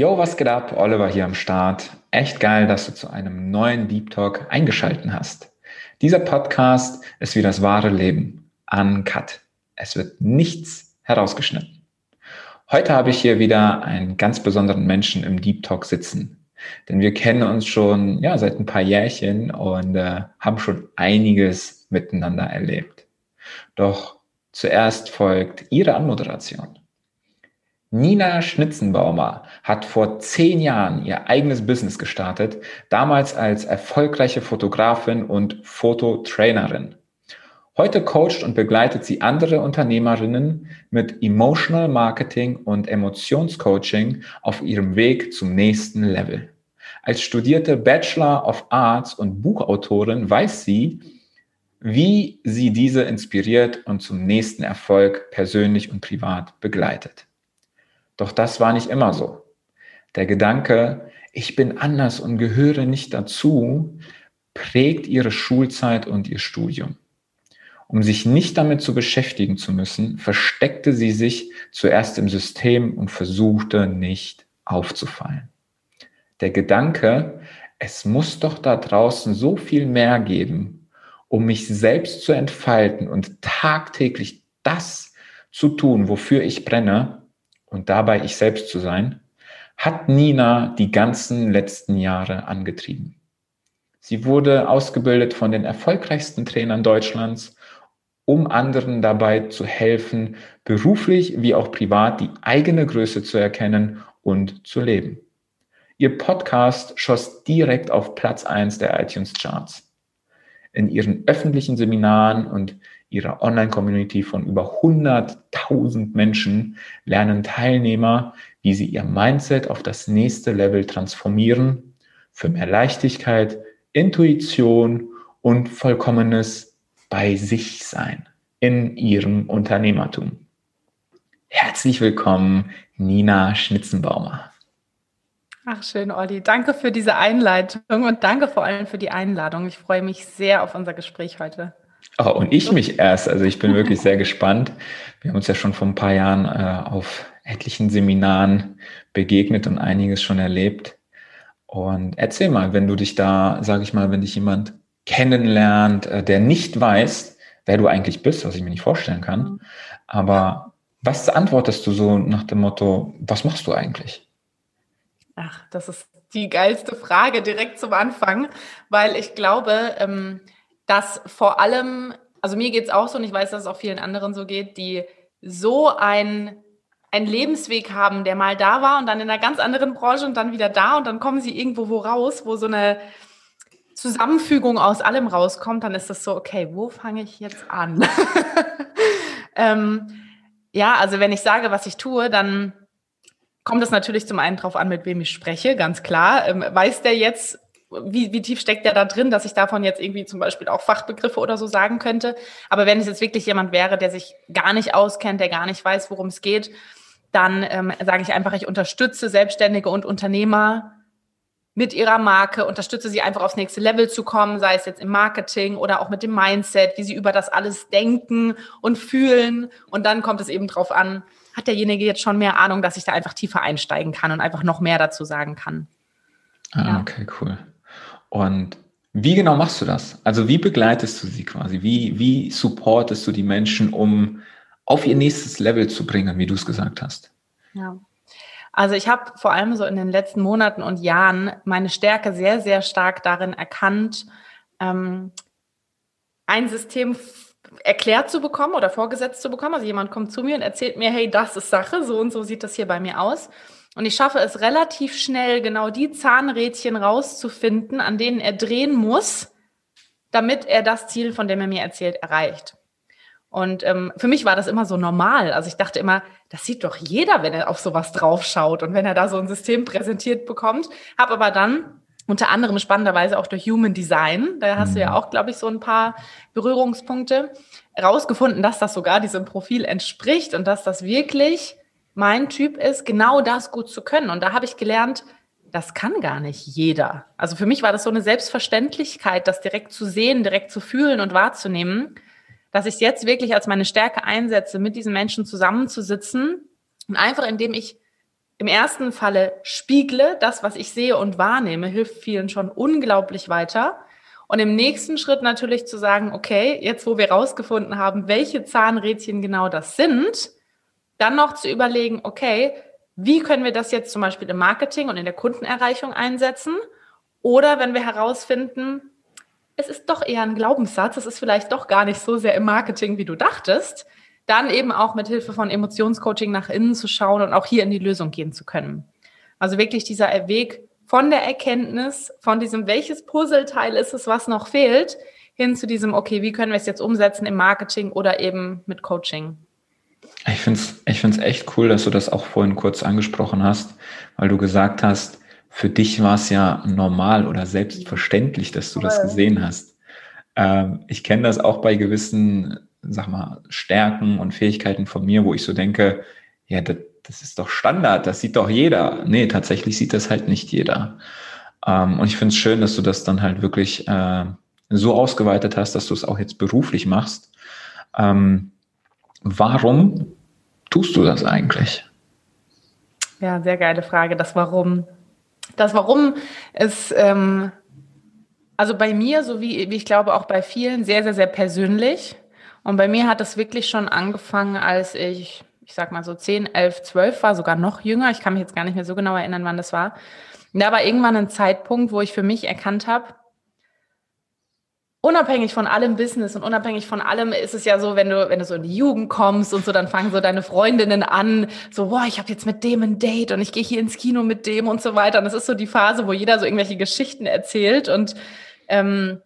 Yo, was geht ab? Oliver hier am Start. Echt geil, dass du zu einem neuen Deep Talk eingeschalten hast. Dieser Podcast ist wie das wahre Leben. Uncut. Es wird nichts herausgeschnitten. Heute habe ich hier wieder einen ganz besonderen Menschen im Deep Talk sitzen. Denn wir kennen uns schon ja, seit ein paar Jährchen und äh, haben schon einiges miteinander erlebt. Doch zuerst folgt Ihre Anmoderation. Nina Schnitzenbaumer hat vor zehn Jahren ihr eigenes Business gestartet, damals als erfolgreiche Fotografin und Fototrainerin. Heute coacht und begleitet sie andere Unternehmerinnen mit Emotional Marketing und Emotionscoaching auf ihrem Weg zum nächsten Level. Als studierte Bachelor of Arts und Buchautorin weiß sie, wie sie diese inspiriert und zum nächsten Erfolg persönlich und privat begleitet. Doch das war nicht immer so. Der Gedanke, ich bin anders und gehöre nicht dazu, prägt ihre Schulzeit und ihr Studium. Um sich nicht damit zu beschäftigen zu müssen, versteckte sie sich zuerst im System und versuchte nicht aufzufallen. Der Gedanke, es muss doch da draußen so viel mehr geben, um mich selbst zu entfalten und tagtäglich das zu tun, wofür ich brenne, und dabei ich selbst zu sein, hat Nina die ganzen letzten Jahre angetrieben. Sie wurde ausgebildet von den erfolgreichsten Trainern Deutschlands, um anderen dabei zu helfen, beruflich wie auch privat die eigene Größe zu erkennen und zu leben. Ihr Podcast schoss direkt auf Platz eins der iTunes Charts. In ihren öffentlichen Seminaren und ihrer Online-Community von über 100.000 Menschen lernen Teilnehmer, wie sie ihr Mindset auf das nächste Level transformieren, für mehr Leichtigkeit, Intuition und vollkommenes bei sich sein in ihrem Unternehmertum. Herzlich willkommen, Nina Schnitzenbaumer. Ach schön, Olli. Danke für diese Einleitung und danke vor allem für die Einladung. Ich freue mich sehr auf unser Gespräch heute. Oh, und ich mich erst. Also ich bin wirklich sehr gespannt. Wir haben uns ja schon vor ein paar Jahren äh, auf etlichen Seminaren begegnet und einiges schon erlebt. Und erzähl mal, wenn du dich da, sage ich mal, wenn dich jemand kennenlernt, äh, der nicht weiß, wer du eigentlich bist, was ich mir nicht vorstellen kann. Aber was antwortest du so nach dem Motto, was machst du eigentlich? Ach, das ist die geilste Frage direkt zum Anfang, weil ich glaube, ähm, dass vor allem, also mir geht es auch so und ich weiß, dass es auch vielen anderen so geht, die so ein einen Lebensweg haben, der mal da war und dann in einer ganz anderen Branche und dann wieder da und dann kommen sie irgendwo wo raus, wo so eine Zusammenfügung aus allem rauskommt, dann ist das so, okay, wo fange ich jetzt an? ähm, ja, also wenn ich sage, was ich tue, dann kommt es natürlich zum einen darauf an, mit wem ich spreche, ganz klar. Ähm, weiß der jetzt, wie, wie tief steckt der da drin, dass ich davon jetzt irgendwie zum Beispiel auch Fachbegriffe oder so sagen könnte. Aber wenn es jetzt wirklich jemand wäre, der sich gar nicht auskennt, der gar nicht weiß, worum es geht, dann ähm, sage ich einfach, ich unterstütze Selbstständige und Unternehmer mit ihrer Marke, unterstütze sie einfach aufs nächste Level zu kommen, sei es jetzt im Marketing oder auch mit dem Mindset, wie sie über das alles denken und fühlen. Und dann kommt es eben drauf an, hat derjenige jetzt schon mehr Ahnung, dass ich da einfach tiefer einsteigen kann und einfach noch mehr dazu sagen kann. Ah, ja. okay, cool. Und wie genau machst du das? Also wie begleitest du sie quasi? Wie, wie supportest du die Menschen, um auf ihr nächstes Level zu bringen, wie du es gesagt hast? Ja. Also ich habe vor allem so in den letzten Monaten und Jahren meine Stärke sehr, sehr stark darin erkannt, ähm, ein System erklärt zu bekommen oder vorgesetzt zu bekommen. Also jemand kommt zu mir und erzählt mir, hey, das ist Sache, so und so sieht das hier bei mir aus. Und ich schaffe es relativ schnell, genau die Zahnrädchen rauszufinden, an denen er drehen muss, damit er das Ziel, von dem er mir erzählt, erreicht. Und ähm, für mich war das immer so normal. Also ich dachte immer, das sieht doch jeder, wenn er auf sowas draufschaut und wenn er da so ein System präsentiert bekommt. Habe aber dann unter anderem spannenderweise auch durch Human Design, da hast du ja mhm. auch, glaube ich, so ein paar Berührungspunkte, rausgefunden, dass das sogar diesem Profil entspricht und dass das wirklich mein Typ ist, genau das gut zu können. Und da habe ich gelernt, das kann gar nicht jeder. Also für mich war das so eine Selbstverständlichkeit, das direkt zu sehen, direkt zu fühlen und wahrzunehmen, dass ich jetzt wirklich als meine Stärke einsetze, mit diesen Menschen zusammenzusitzen und einfach indem ich im ersten Falle spiegle, das, was ich sehe und wahrnehme, hilft vielen schon unglaublich weiter. Und im nächsten Schritt natürlich zu sagen, okay, jetzt wo wir rausgefunden haben, welche Zahnrädchen genau das sind, dann noch zu überlegen, okay, wie können wir das jetzt zum Beispiel im Marketing und in der Kundenerreichung einsetzen? Oder wenn wir herausfinden, es ist doch eher ein Glaubenssatz, es ist vielleicht doch gar nicht so sehr im Marketing, wie du dachtest, dann eben auch mit Hilfe von Emotionscoaching nach innen zu schauen und auch hier in die Lösung gehen zu können. Also wirklich dieser Weg von der Erkenntnis, von diesem, welches Puzzleteil ist es, was noch fehlt, hin zu diesem, okay, wie können wir es jetzt umsetzen im Marketing oder eben mit Coaching. Ich finde es ich find's echt cool, dass du das auch vorhin kurz angesprochen hast, weil du gesagt hast, für dich war es ja normal oder selbstverständlich, dass du das gesehen hast. Ähm, ich kenne das auch bei gewissen sag mal, Stärken und Fähigkeiten von mir, wo ich so denke, ja, das, das ist doch Standard, das sieht doch jeder. Nee, tatsächlich sieht das halt nicht jeder. Ähm, und ich finde es schön, dass du das dann halt wirklich äh, so ausgeweitet hast, dass du es auch jetzt beruflich machst. Ähm, warum tust du das eigentlich? Ja, sehr geile Frage. Das Warum. Das Warum ist, ähm, also bei mir, so wie, wie ich glaube auch bei vielen, sehr, sehr, sehr persönlich. Und bei mir hat das wirklich schon angefangen, als ich, ich sag mal so 10, 11, 12 war, sogar noch jünger. Ich kann mich jetzt gar nicht mehr so genau erinnern, wann das war. Da war irgendwann ein Zeitpunkt, wo ich für mich erkannt habe, unabhängig von allem Business und unabhängig von allem ist es ja so, wenn du, wenn du so in die Jugend kommst und so, dann fangen so deine Freundinnen an, so, boah, ich habe jetzt mit dem ein Date und ich gehe hier ins Kino mit dem und so weiter. Und das ist so die Phase, wo jeder so irgendwelche Geschichten erzählt und ähm,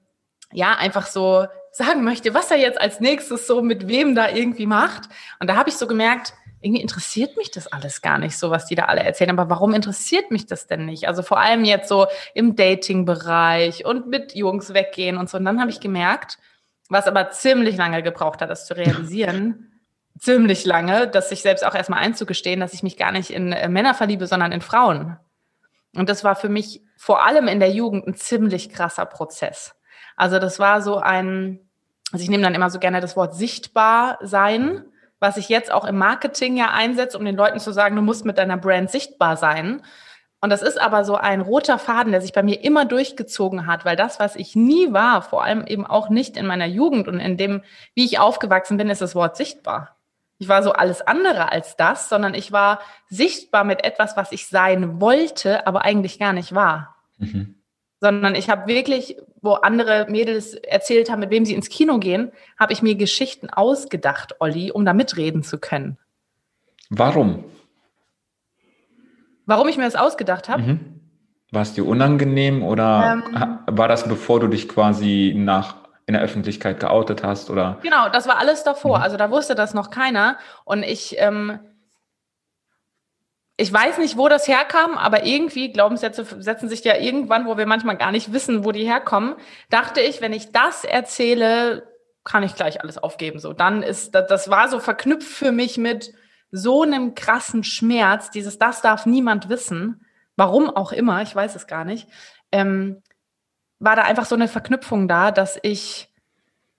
ja, einfach so sagen möchte, was er jetzt als nächstes so mit wem da irgendwie macht. Und da habe ich so gemerkt, irgendwie interessiert mich das alles gar nicht, so was die da alle erzählen. Aber warum interessiert mich das denn nicht? Also vor allem jetzt so im Dating-Bereich und mit Jungs weggehen und so. Und dann habe ich gemerkt, was aber ziemlich lange gebraucht hat, das zu realisieren, ziemlich lange, dass sich selbst auch erstmal einzugestehen, dass ich mich gar nicht in äh, Männer verliebe, sondern in Frauen. Und das war für mich vor allem in der Jugend ein ziemlich krasser Prozess. Also das war so ein, also ich nehme dann immer so gerne das Wort sichtbar sein, was ich jetzt auch im Marketing ja einsetze, um den Leuten zu sagen, du musst mit deiner Brand sichtbar sein. Und das ist aber so ein roter Faden, der sich bei mir immer durchgezogen hat, weil das, was ich nie war, vor allem eben auch nicht in meiner Jugend und in dem, wie ich aufgewachsen bin, ist das Wort sichtbar. Ich war so alles andere als das, sondern ich war sichtbar mit etwas, was ich sein wollte, aber eigentlich gar nicht war. Mhm sondern ich habe wirklich, wo andere Mädels erzählt haben, mit wem sie ins Kino gehen, habe ich mir Geschichten ausgedacht, Olli, um da mitreden zu können. Warum? Warum ich mir das ausgedacht habe? Mhm. War es dir unangenehm oder ähm, war das bevor du dich quasi nach in der Öffentlichkeit geoutet hast oder? Genau, das war alles davor. Mhm. Also da wusste das noch keiner und ich ähm, ich weiß nicht, wo das herkam, aber irgendwie Glaubenssätze setzen sich ja irgendwann, wo wir manchmal gar nicht wissen, wo die herkommen. Dachte ich, wenn ich das erzähle, kann ich gleich alles aufgeben. So, dann ist das, das war so verknüpft für mich mit so einem krassen Schmerz. Dieses, das darf niemand wissen. Warum auch immer, ich weiß es gar nicht. Ähm, war da einfach so eine Verknüpfung da, dass ich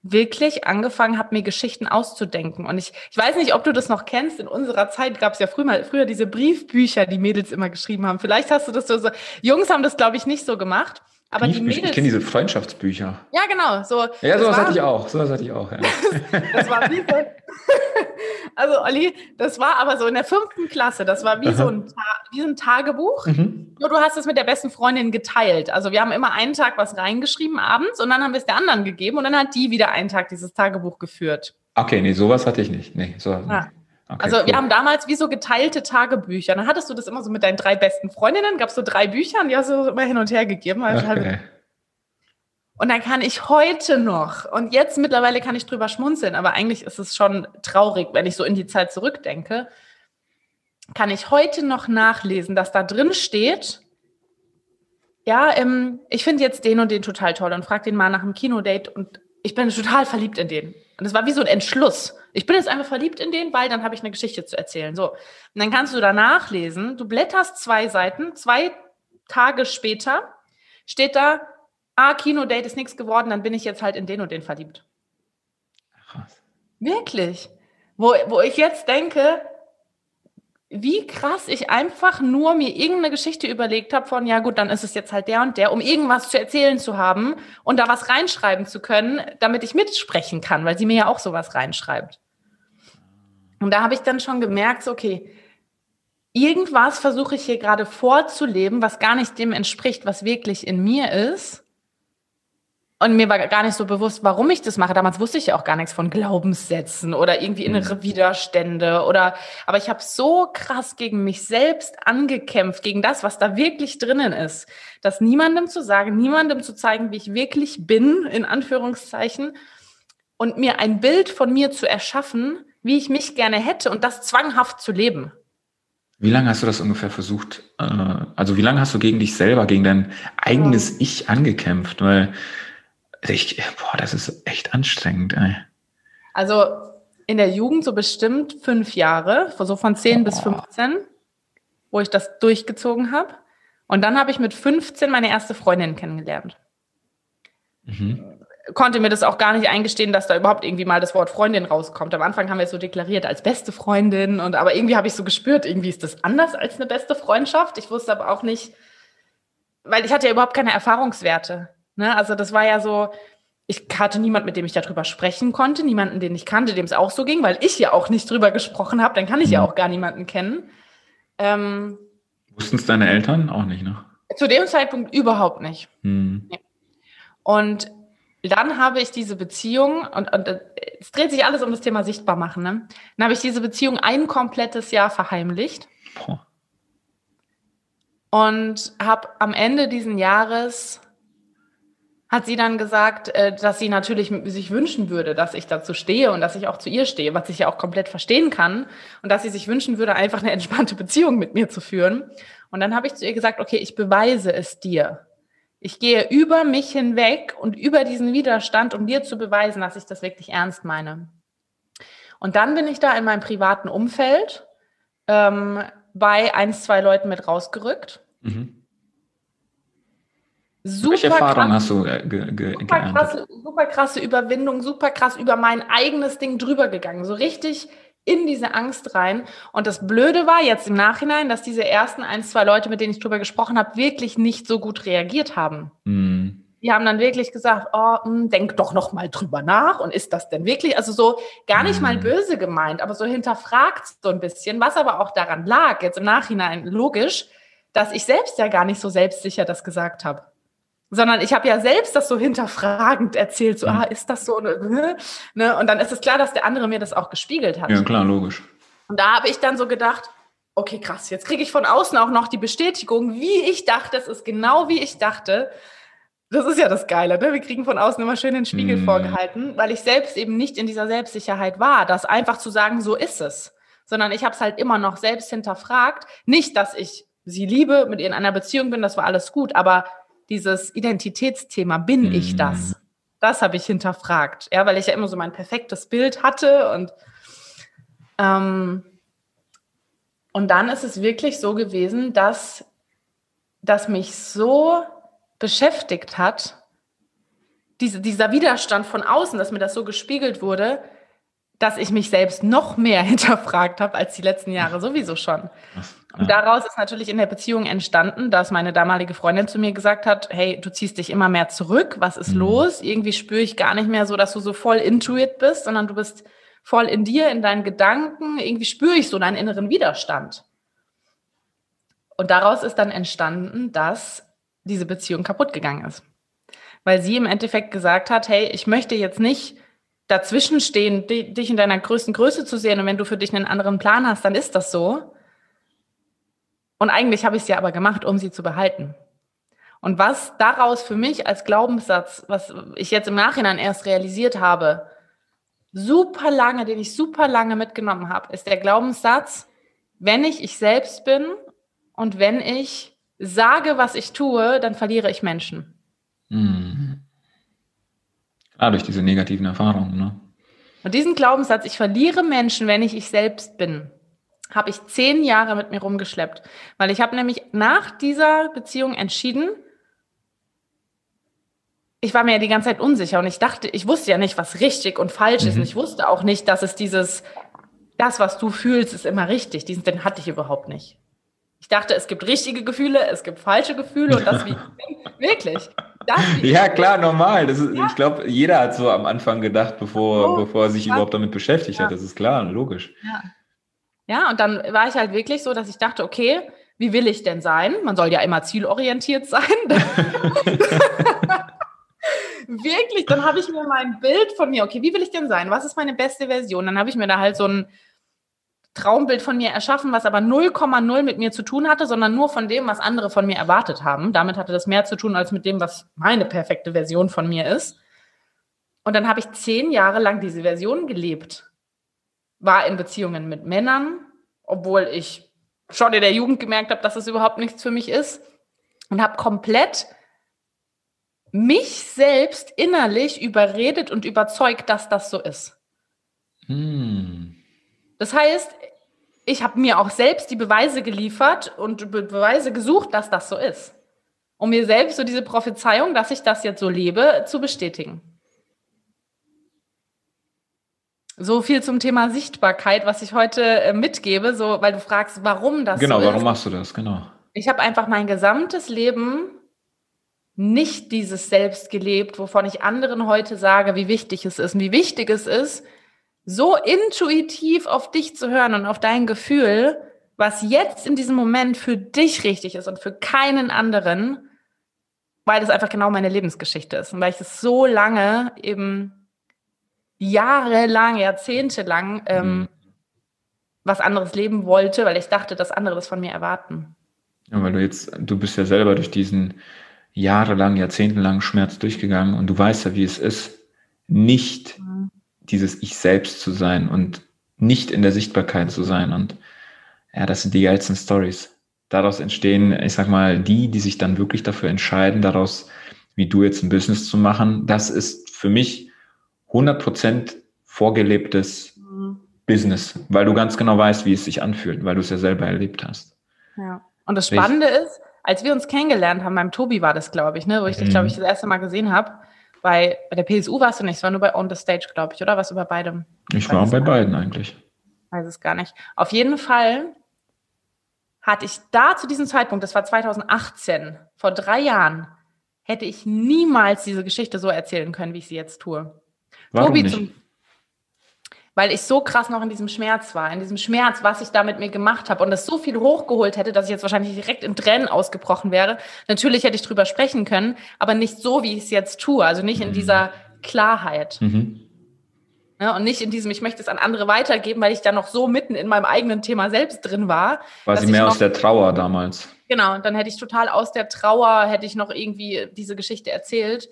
wirklich angefangen habe, mir Geschichten auszudenken. Und ich, ich weiß nicht, ob du das noch kennst. In unserer Zeit gab es ja früher, mal, früher diese Briefbücher, die Mädels immer geschrieben haben. Vielleicht hast du das so. so Jungs haben das, glaube ich, nicht so gemacht. Aber die Mädels, ich kenne diese Freundschaftsbücher. Ja, genau. So, ja, sowas hatte ich auch. Sowas hatte ich auch. Ja. das war wie so, also Olli, das war aber so in der fünften Klasse. Das war wie so ein, wie so ein Tagebuch. Mhm. Nur du hast es mit der besten Freundin geteilt. Also wir haben immer einen Tag was reingeschrieben abends und dann haben wir es der anderen gegeben und dann hat die wieder einen Tag dieses Tagebuch geführt. Okay, nee, sowas hatte ich nicht. Nee, sowas ja. nicht. Okay, also cool. wir haben damals wie so geteilte Tagebücher. Dann hattest du das immer so mit deinen drei besten Freundinnen, gab es so drei Bücher und die hast du immer hin und her gegeben. Also okay. halt und dann kann ich heute noch, und jetzt mittlerweile kann ich drüber schmunzeln, aber eigentlich ist es schon traurig, wenn ich so in die Zeit zurückdenke, kann ich heute noch nachlesen, dass da drin steht, ja, ähm, ich finde jetzt den und den total toll und frag den mal nach einem Kinodate und ich bin total verliebt in den. Und es war wie so ein Entschluss. Ich bin jetzt einfach verliebt in den, weil dann habe ich eine Geschichte zu erzählen. So. Und dann kannst du da nachlesen. Du blätterst zwei Seiten, zwei Tage später steht da, ah, Kinodate ist nichts geworden, dann bin ich jetzt halt in den und den verliebt. Krass. Wirklich. Wo, wo ich jetzt denke, wie krass ich einfach nur mir irgendeine Geschichte überlegt habe von, ja gut, dann ist es jetzt halt der und der, um irgendwas zu erzählen zu haben und da was reinschreiben zu können, damit ich mitsprechen kann, weil sie mir ja auch sowas reinschreibt. Und da habe ich dann schon gemerkt, so, okay, irgendwas versuche ich hier gerade vorzuleben, was gar nicht dem entspricht, was wirklich in mir ist. Und mir war gar nicht so bewusst, warum ich das mache. Damals wusste ich ja auch gar nichts von Glaubenssätzen oder irgendwie innere mhm. Widerstände oder, aber ich habe so krass gegen mich selbst angekämpft, gegen das, was da wirklich drinnen ist, dass niemandem zu sagen, niemandem zu zeigen, wie ich wirklich bin, in Anführungszeichen, und mir ein Bild von mir zu erschaffen, wie ich mich gerne hätte und das zwanghaft zu leben. Wie lange hast du das ungefähr versucht? Äh, also wie lange hast du gegen dich selber, gegen dein eigenes Ich angekämpft? Weil ich, boah, das ist echt anstrengend. Ey. Also in der Jugend so bestimmt fünf Jahre, so von 10 oh. bis 15, wo ich das durchgezogen habe. Und dann habe ich mit 15 meine erste Freundin kennengelernt. Mhm. Konnte mir das auch gar nicht eingestehen, dass da überhaupt irgendwie mal das Wort Freundin rauskommt. Am Anfang haben wir es so deklariert als beste Freundin und aber irgendwie habe ich so gespürt, irgendwie ist das anders als eine beste Freundschaft. Ich wusste aber auch nicht, weil ich hatte ja überhaupt keine Erfahrungswerte. Ne? Also das war ja so, ich hatte niemand, mit dem ich darüber sprechen konnte, niemanden, den ich kannte, dem es auch so ging, weil ich ja auch nicht drüber gesprochen habe, dann kann ich mhm. ja auch gar niemanden kennen. Ähm, Wussten es deine Eltern auch nicht, ne? Zu dem Zeitpunkt überhaupt nicht. Mhm. Und dann habe ich diese Beziehung, und, und es dreht sich alles um das Thema sichtbar machen, ne? Dann habe ich diese Beziehung ein komplettes Jahr verheimlicht. Boah. Und habe am Ende diesen Jahres hat sie dann gesagt, äh, dass sie natürlich sich wünschen würde, dass ich dazu stehe und dass ich auch zu ihr stehe, was ich ja auch komplett verstehen kann und dass sie sich wünschen würde, einfach eine entspannte Beziehung mit mir zu führen. Und dann habe ich zu ihr gesagt, okay, ich beweise es dir. Ich gehe über mich hinweg und über diesen Widerstand, um dir zu beweisen, dass ich das wirklich ernst meine. Und dann bin ich da in meinem privaten Umfeld ähm, bei ein, zwei Leuten mit rausgerückt. Mhm Super Welche Erfahrung krass, hast du äh, ge, ge, super, krasse, super krasse Überwindung, super krass über mein eigenes Ding drüber gegangen. So richtig in diese Angst rein. Und das Blöde war jetzt im Nachhinein, dass diese ersten ein, zwei Leute, mit denen ich drüber gesprochen habe, wirklich nicht so gut reagiert haben. Mhm. Die haben dann wirklich gesagt, oh, mh, hm, denk doch noch mal drüber nach. Und ist das denn wirklich? Also so gar nicht mhm. mal böse gemeint, aber so hinterfragt so ein bisschen, was aber auch daran lag, jetzt im Nachhinein logisch, dass ich selbst ja gar nicht so selbstsicher das gesagt habe sondern ich habe ja selbst das so hinterfragend erzählt, so, mhm. ah, ist das so? Ne? Und dann ist es klar, dass der andere mir das auch gespiegelt hat. Ja, klar, logisch. Und da habe ich dann so gedacht, okay, krass, jetzt kriege ich von außen auch noch die Bestätigung, wie ich dachte, es ist genau wie ich dachte. Das ist ja das Geile, ne? Wir kriegen von außen immer schön den Spiegel mhm. vorgehalten, weil ich selbst eben nicht in dieser Selbstsicherheit war, das einfach zu sagen, so ist es. Sondern ich habe es halt immer noch selbst hinterfragt. Nicht, dass ich sie liebe, mit ihr in einer Beziehung bin, das war alles gut, aber dieses Identitätsthema, bin mhm. ich das? Das habe ich hinterfragt, ja, weil ich ja immer so mein perfektes Bild hatte und ähm, und dann ist es wirklich so gewesen, dass, dass mich so beschäftigt hat, diese, dieser Widerstand von außen, dass mir das so gespiegelt wurde, dass ich mich selbst noch mehr hinterfragt habe als die letzten Jahre sowieso schon. Und daraus ist natürlich in der Beziehung entstanden, dass meine damalige Freundin zu mir gesagt hat, hey, du ziehst dich immer mehr zurück, was ist mhm. los? Irgendwie spüre ich gar nicht mehr so, dass du so voll intuit bist, sondern du bist voll in dir, in deinen Gedanken. Irgendwie spüre ich so deinen inneren Widerstand. Und daraus ist dann entstanden, dass diese Beziehung kaputt gegangen ist. Weil sie im Endeffekt gesagt hat, hey, ich möchte jetzt nicht dazwischen stehen, dich in deiner größten Größe zu sehen und wenn du für dich einen anderen Plan hast, dann ist das so. Und eigentlich habe ich es ja aber gemacht, um sie zu behalten. Und was daraus für mich als Glaubenssatz, was ich jetzt im Nachhinein erst realisiert habe, super lange, den ich super lange mitgenommen habe, ist der Glaubenssatz, wenn ich ich selbst bin und wenn ich sage, was ich tue, dann verliere ich Menschen. Mhm. Klar, durch diese negativen Erfahrungen. Ne? Und diesen Glaubenssatz, ich verliere Menschen, wenn ich ich selbst bin, habe ich zehn Jahre mit mir rumgeschleppt. Weil ich habe nämlich nach dieser Beziehung entschieden, ich war mir ja die ganze Zeit unsicher und ich dachte, ich wusste ja nicht, was richtig und falsch mhm. ist. Und ich wusste auch nicht, dass es dieses, das, was du fühlst, ist immer richtig. Diesen, den hatte ich überhaupt nicht. Ich dachte, es gibt richtige Gefühle, es gibt falsche Gefühle und das wie wirklich. Das, wie ja, klar, normal. Ist, ja. Ich glaube, jeder hat so am Anfang gedacht, bevor, oh, bevor er sich überhaupt damit beschäftigt ja. hat. Das ist klar, logisch. Ja. ja, und dann war ich halt wirklich so, dass ich dachte, okay, wie will ich denn sein? Man soll ja immer zielorientiert sein. wirklich, dann habe ich mir mein Bild von mir, okay, wie will ich denn sein? Was ist meine beste Version? Dann habe ich mir da halt so ein Traumbild von mir erschaffen, was aber 0,0 mit mir zu tun hatte, sondern nur von dem, was andere von mir erwartet haben. Damit hatte das mehr zu tun als mit dem, was meine perfekte Version von mir ist. Und dann habe ich zehn Jahre lang diese Version gelebt. War in Beziehungen mit Männern, obwohl ich schon in der Jugend gemerkt habe, dass es überhaupt nichts für mich ist. Und habe komplett mich selbst innerlich überredet und überzeugt, dass das so ist. Hm. Das heißt, ich habe mir auch selbst die Beweise geliefert und Be Beweise gesucht, dass das so ist. Um mir selbst so diese Prophezeiung, dass ich das jetzt so lebe, zu bestätigen. So viel zum Thema Sichtbarkeit, was ich heute äh, mitgebe, so weil du fragst, warum das Genau, so warum machst du das? Genau. Ich habe einfach mein gesamtes Leben nicht dieses Selbst gelebt, wovon ich anderen heute sage, wie wichtig es ist und wie wichtig es ist, so intuitiv auf dich zu hören und auf dein Gefühl, was jetzt in diesem Moment für dich richtig ist und für keinen anderen, weil das einfach genau meine Lebensgeschichte ist und weil ich es so lange eben jahrelang, jahrzehntelang ähm, mhm. was anderes leben wollte, weil ich dachte, dass andere das von mir erwarten. Ja, weil du jetzt, du bist ja selber durch diesen jahrelang, jahrzehntelangen Schmerz durchgegangen und du weißt ja, wie es ist, nicht dieses Ich selbst zu sein und nicht in der Sichtbarkeit zu sein. Und ja, das sind die geilsten Stories. Daraus entstehen, ich sag mal, die, die sich dann wirklich dafür entscheiden, daraus, wie du jetzt ein Business zu machen. Das ist für mich 100% vorgelebtes mhm. Business, weil du ganz genau weißt, wie es sich anfühlt, weil du es ja selber erlebt hast. Ja. Und das Spannende ich, ist, als wir uns kennengelernt haben, beim Tobi war das, glaube ich, ne, wo ich dich, glaube ich, mhm. das erste Mal gesehen habe, bei, bei der PSU warst du nicht, es war nur bei On the Stage, glaube ich, oder? Was du bei beidem? Ich war bei beiden eigentlich. Weiß es gar nicht. Auf jeden Fall hatte ich da zu diesem Zeitpunkt, das war 2018, vor drei Jahren, hätte ich niemals diese Geschichte so erzählen können, wie ich sie jetzt tue. Warum Tobi nicht? Zum, weil ich so krass noch in diesem Schmerz war, in diesem Schmerz, was ich da mit mir gemacht habe und das so viel hochgeholt hätte, dass ich jetzt wahrscheinlich direkt in Tränen ausgebrochen wäre. Natürlich hätte ich drüber sprechen können, aber nicht so, wie ich es jetzt tue, also nicht in mhm. dieser Klarheit. Mhm. Ja, ne, und nicht in diesem, ich möchte es an andere weitergeben, weil ich da noch so mitten in meinem eigenen Thema selbst drin war. War sie mehr noch, aus der Trauer damals? Genau, dann hätte ich total aus der Trauer, hätte ich noch irgendwie diese Geschichte erzählt,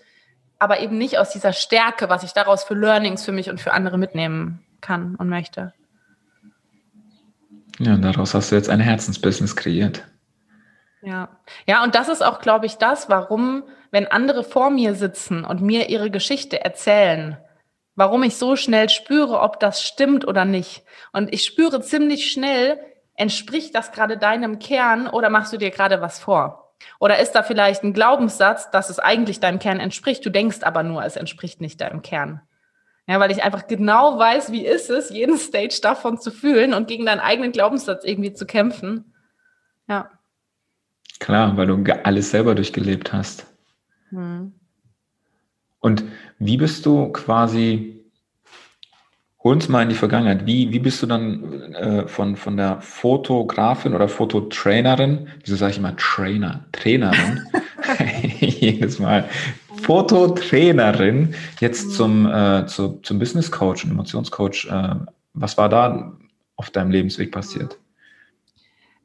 aber eben nicht aus dieser Stärke, was ich daraus für Learnings für mich und für andere mitnehmen kann und möchte. Ja, und daraus hast du jetzt ein Herzensbusiness kreiert. Ja, ja, und das ist auch, glaube ich, das, warum, wenn andere vor mir sitzen und mir ihre Geschichte erzählen, warum ich so schnell spüre, ob das stimmt oder nicht. Und ich spüre ziemlich schnell, entspricht das gerade deinem Kern oder machst du dir gerade was vor? Oder ist da vielleicht ein Glaubenssatz, dass es eigentlich deinem Kern entspricht, du denkst aber nur, es entspricht nicht deinem Kern? Ja, weil ich einfach genau weiß, wie ist es, jeden Stage davon zu fühlen und gegen deinen eigenen Glaubenssatz irgendwie zu kämpfen. Ja. Klar, weil du alles selber durchgelebt hast. Hm. Und wie bist du quasi, hol uns mal in die Vergangenheit, wie, wie bist du dann äh, von, von der Fotografin oder Fototrainerin, wieso sage ich immer Trainer, Trainerin, jedes Mal, Fototrainerin jetzt zum, äh, zu, zum Business Coach und Emotionscoach. Äh, was war da auf deinem Lebensweg passiert?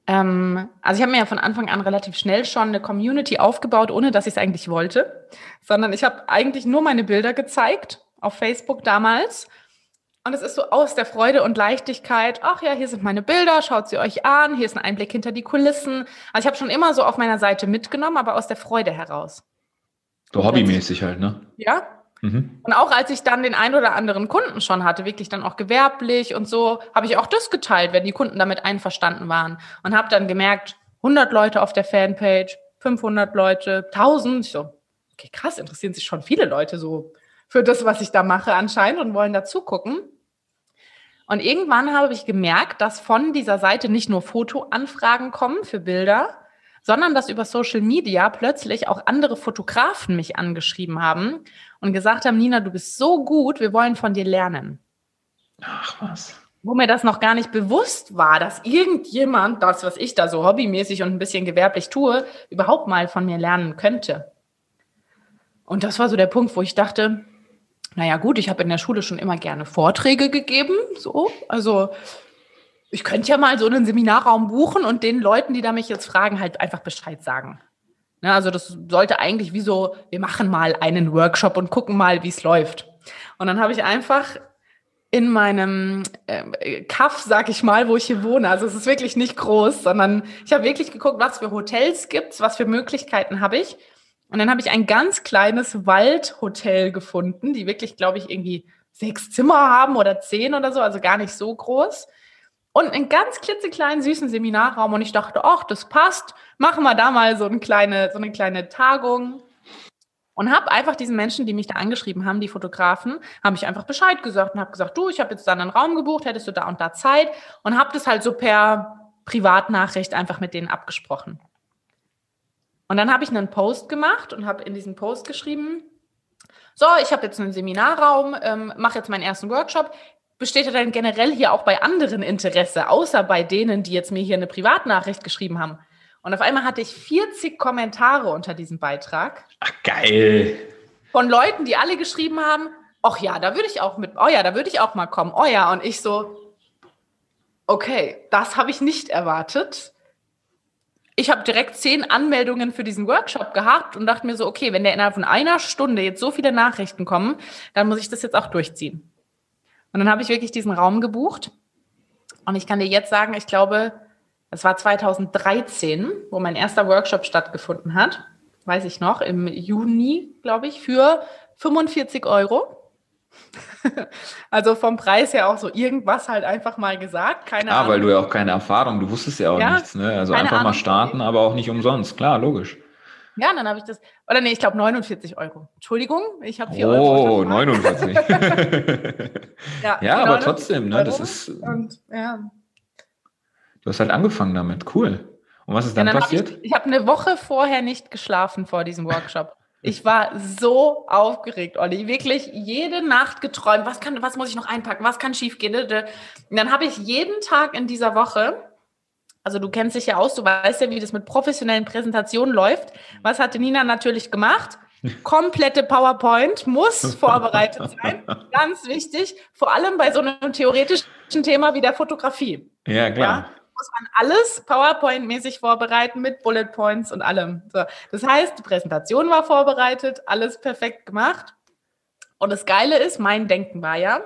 Ähm, also ich habe mir ja von Anfang an relativ schnell schon eine Community aufgebaut, ohne dass ich es eigentlich wollte, sondern ich habe eigentlich nur meine Bilder gezeigt auf Facebook damals. Und es ist so aus der Freude und Leichtigkeit, ach ja, hier sind meine Bilder, schaut sie euch an, hier ist ein Einblick hinter die Kulissen. Also ich habe schon immer so auf meiner Seite mitgenommen, aber aus der Freude heraus. So hobbymäßig halt, ne? Ja. Mhm. Und auch als ich dann den ein oder anderen Kunden schon hatte, wirklich dann auch gewerblich und so, habe ich auch das geteilt, wenn die Kunden damit einverstanden waren. Und habe dann gemerkt, 100 Leute auf der Fanpage, 500 Leute, 1000. Ich so, okay, krass, interessieren sich schon viele Leute so für das, was ich da mache anscheinend und wollen da zugucken. Und irgendwann habe ich gemerkt, dass von dieser Seite nicht nur Fotoanfragen kommen für Bilder, sondern dass über Social Media plötzlich auch andere Fotografen mich angeschrieben haben und gesagt haben, Nina, du bist so gut, wir wollen von dir lernen. Ach was. Wo mir das noch gar nicht bewusst war, dass irgendjemand das, was ich da so hobbymäßig und ein bisschen gewerblich tue, überhaupt mal von mir lernen könnte. Und das war so der Punkt, wo ich dachte, naja gut, ich habe in der Schule schon immer gerne Vorträge gegeben, so, also ich könnte ja mal so einen Seminarraum buchen und den Leuten, die da mich jetzt fragen, halt einfach Bescheid sagen. Ne, also das sollte eigentlich wie so, wir machen mal einen Workshop und gucken mal, wie es läuft. Und dann habe ich einfach in meinem äh, Kaff, sag ich mal, wo ich hier wohne. Also es ist wirklich nicht groß, sondern ich habe wirklich geguckt, was für Hotels gibt's, was für Möglichkeiten habe ich. Und dann habe ich ein ganz kleines Waldhotel gefunden, die wirklich, glaube ich, irgendwie sechs Zimmer haben oder zehn oder so, also gar nicht so groß und einen ganz klitzekleinen süßen Seminarraum und ich dachte, ach, das passt, machen wir da mal so eine kleine, so eine kleine Tagung. Und habe einfach diesen Menschen, die mich da angeschrieben haben, die Fotografen, habe ich einfach Bescheid gesagt und habe gesagt, du, ich habe jetzt dann einen Raum gebucht, hättest du da und da Zeit und habe das halt so per Privatnachricht einfach mit denen abgesprochen. Und dann habe ich einen Post gemacht und habe in diesem Post geschrieben, so, ich habe jetzt einen Seminarraum, ähm, mache jetzt meinen ersten Workshop besteht ja dann generell hier auch bei anderen Interesse, außer bei denen, die jetzt mir hier eine Privatnachricht geschrieben haben. Und auf einmal hatte ich 40 Kommentare unter diesem Beitrag. Ach, geil. Von Leuten, die alle geschrieben haben, ach ja, da würde ich auch mit, oh ja, da würde ich auch mal kommen, oh ja. Und ich so, okay, das habe ich nicht erwartet. Ich habe direkt zehn Anmeldungen für diesen Workshop gehabt und dachte mir so, okay, wenn der innerhalb von einer Stunde jetzt so viele Nachrichten kommen, dann muss ich das jetzt auch durchziehen. Und dann habe ich wirklich diesen Raum gebucht. Und ich kann dir jetzt sagen, ich glaube, es war 2013, wo mein erster Workshop stattgefunden hat. Weiß ich noch, im Juni, glaube ich, für 45 Euro. also vom Preis her auch so irgendwas halt einfach mal gesagt. Keine Klar, Ahnung. weil du ja auch keine Erfahrung, du wusstest ja auch ja, nichts. Ne? Also einfach Ahnung. mal starten, aber auch nicht umsonst. Klar, logisch. Ja, dann habe ich das, oder nee, ich glaube 49 Euro. Entschuldigung, ich habe 4 oh, Euro. Oh, 49. ja, ja aber trotzdem, ne, das ist. Und, ja. Du hast halt angefangen damit, cool. Und was ist dann, ja, dann passiert? Hab ich ich habe eine Woche vorher nicht geschlafen vor diesem Workshop. Ich war so aufgeregt, Olli. Wirklich jede Nacht geträumt. Was, kann, was muss ich noch einpacken? Was kann schiefgehen? Und dann habe ich jeden Tag in dieser Woche also du kennst dich ja aus, du weißt ja, wie das mit professionellen Präsentationen läuft. Was hatte Nina natürlich gemacht? Komplette PowerPoint muss vorbereitet sein. Ganz wichtig, vor allem bei so einem theoretischen Thema wie der Fotografie. Ja, klar. Ja, muss man alles PowerPoint-mäßig vorbereiten mit Bullet Points und allem. So. Das heißt, die Präsentation war vorbereitet, alles perfekt gemacht. Und das Geile ist, mein Denken war ja,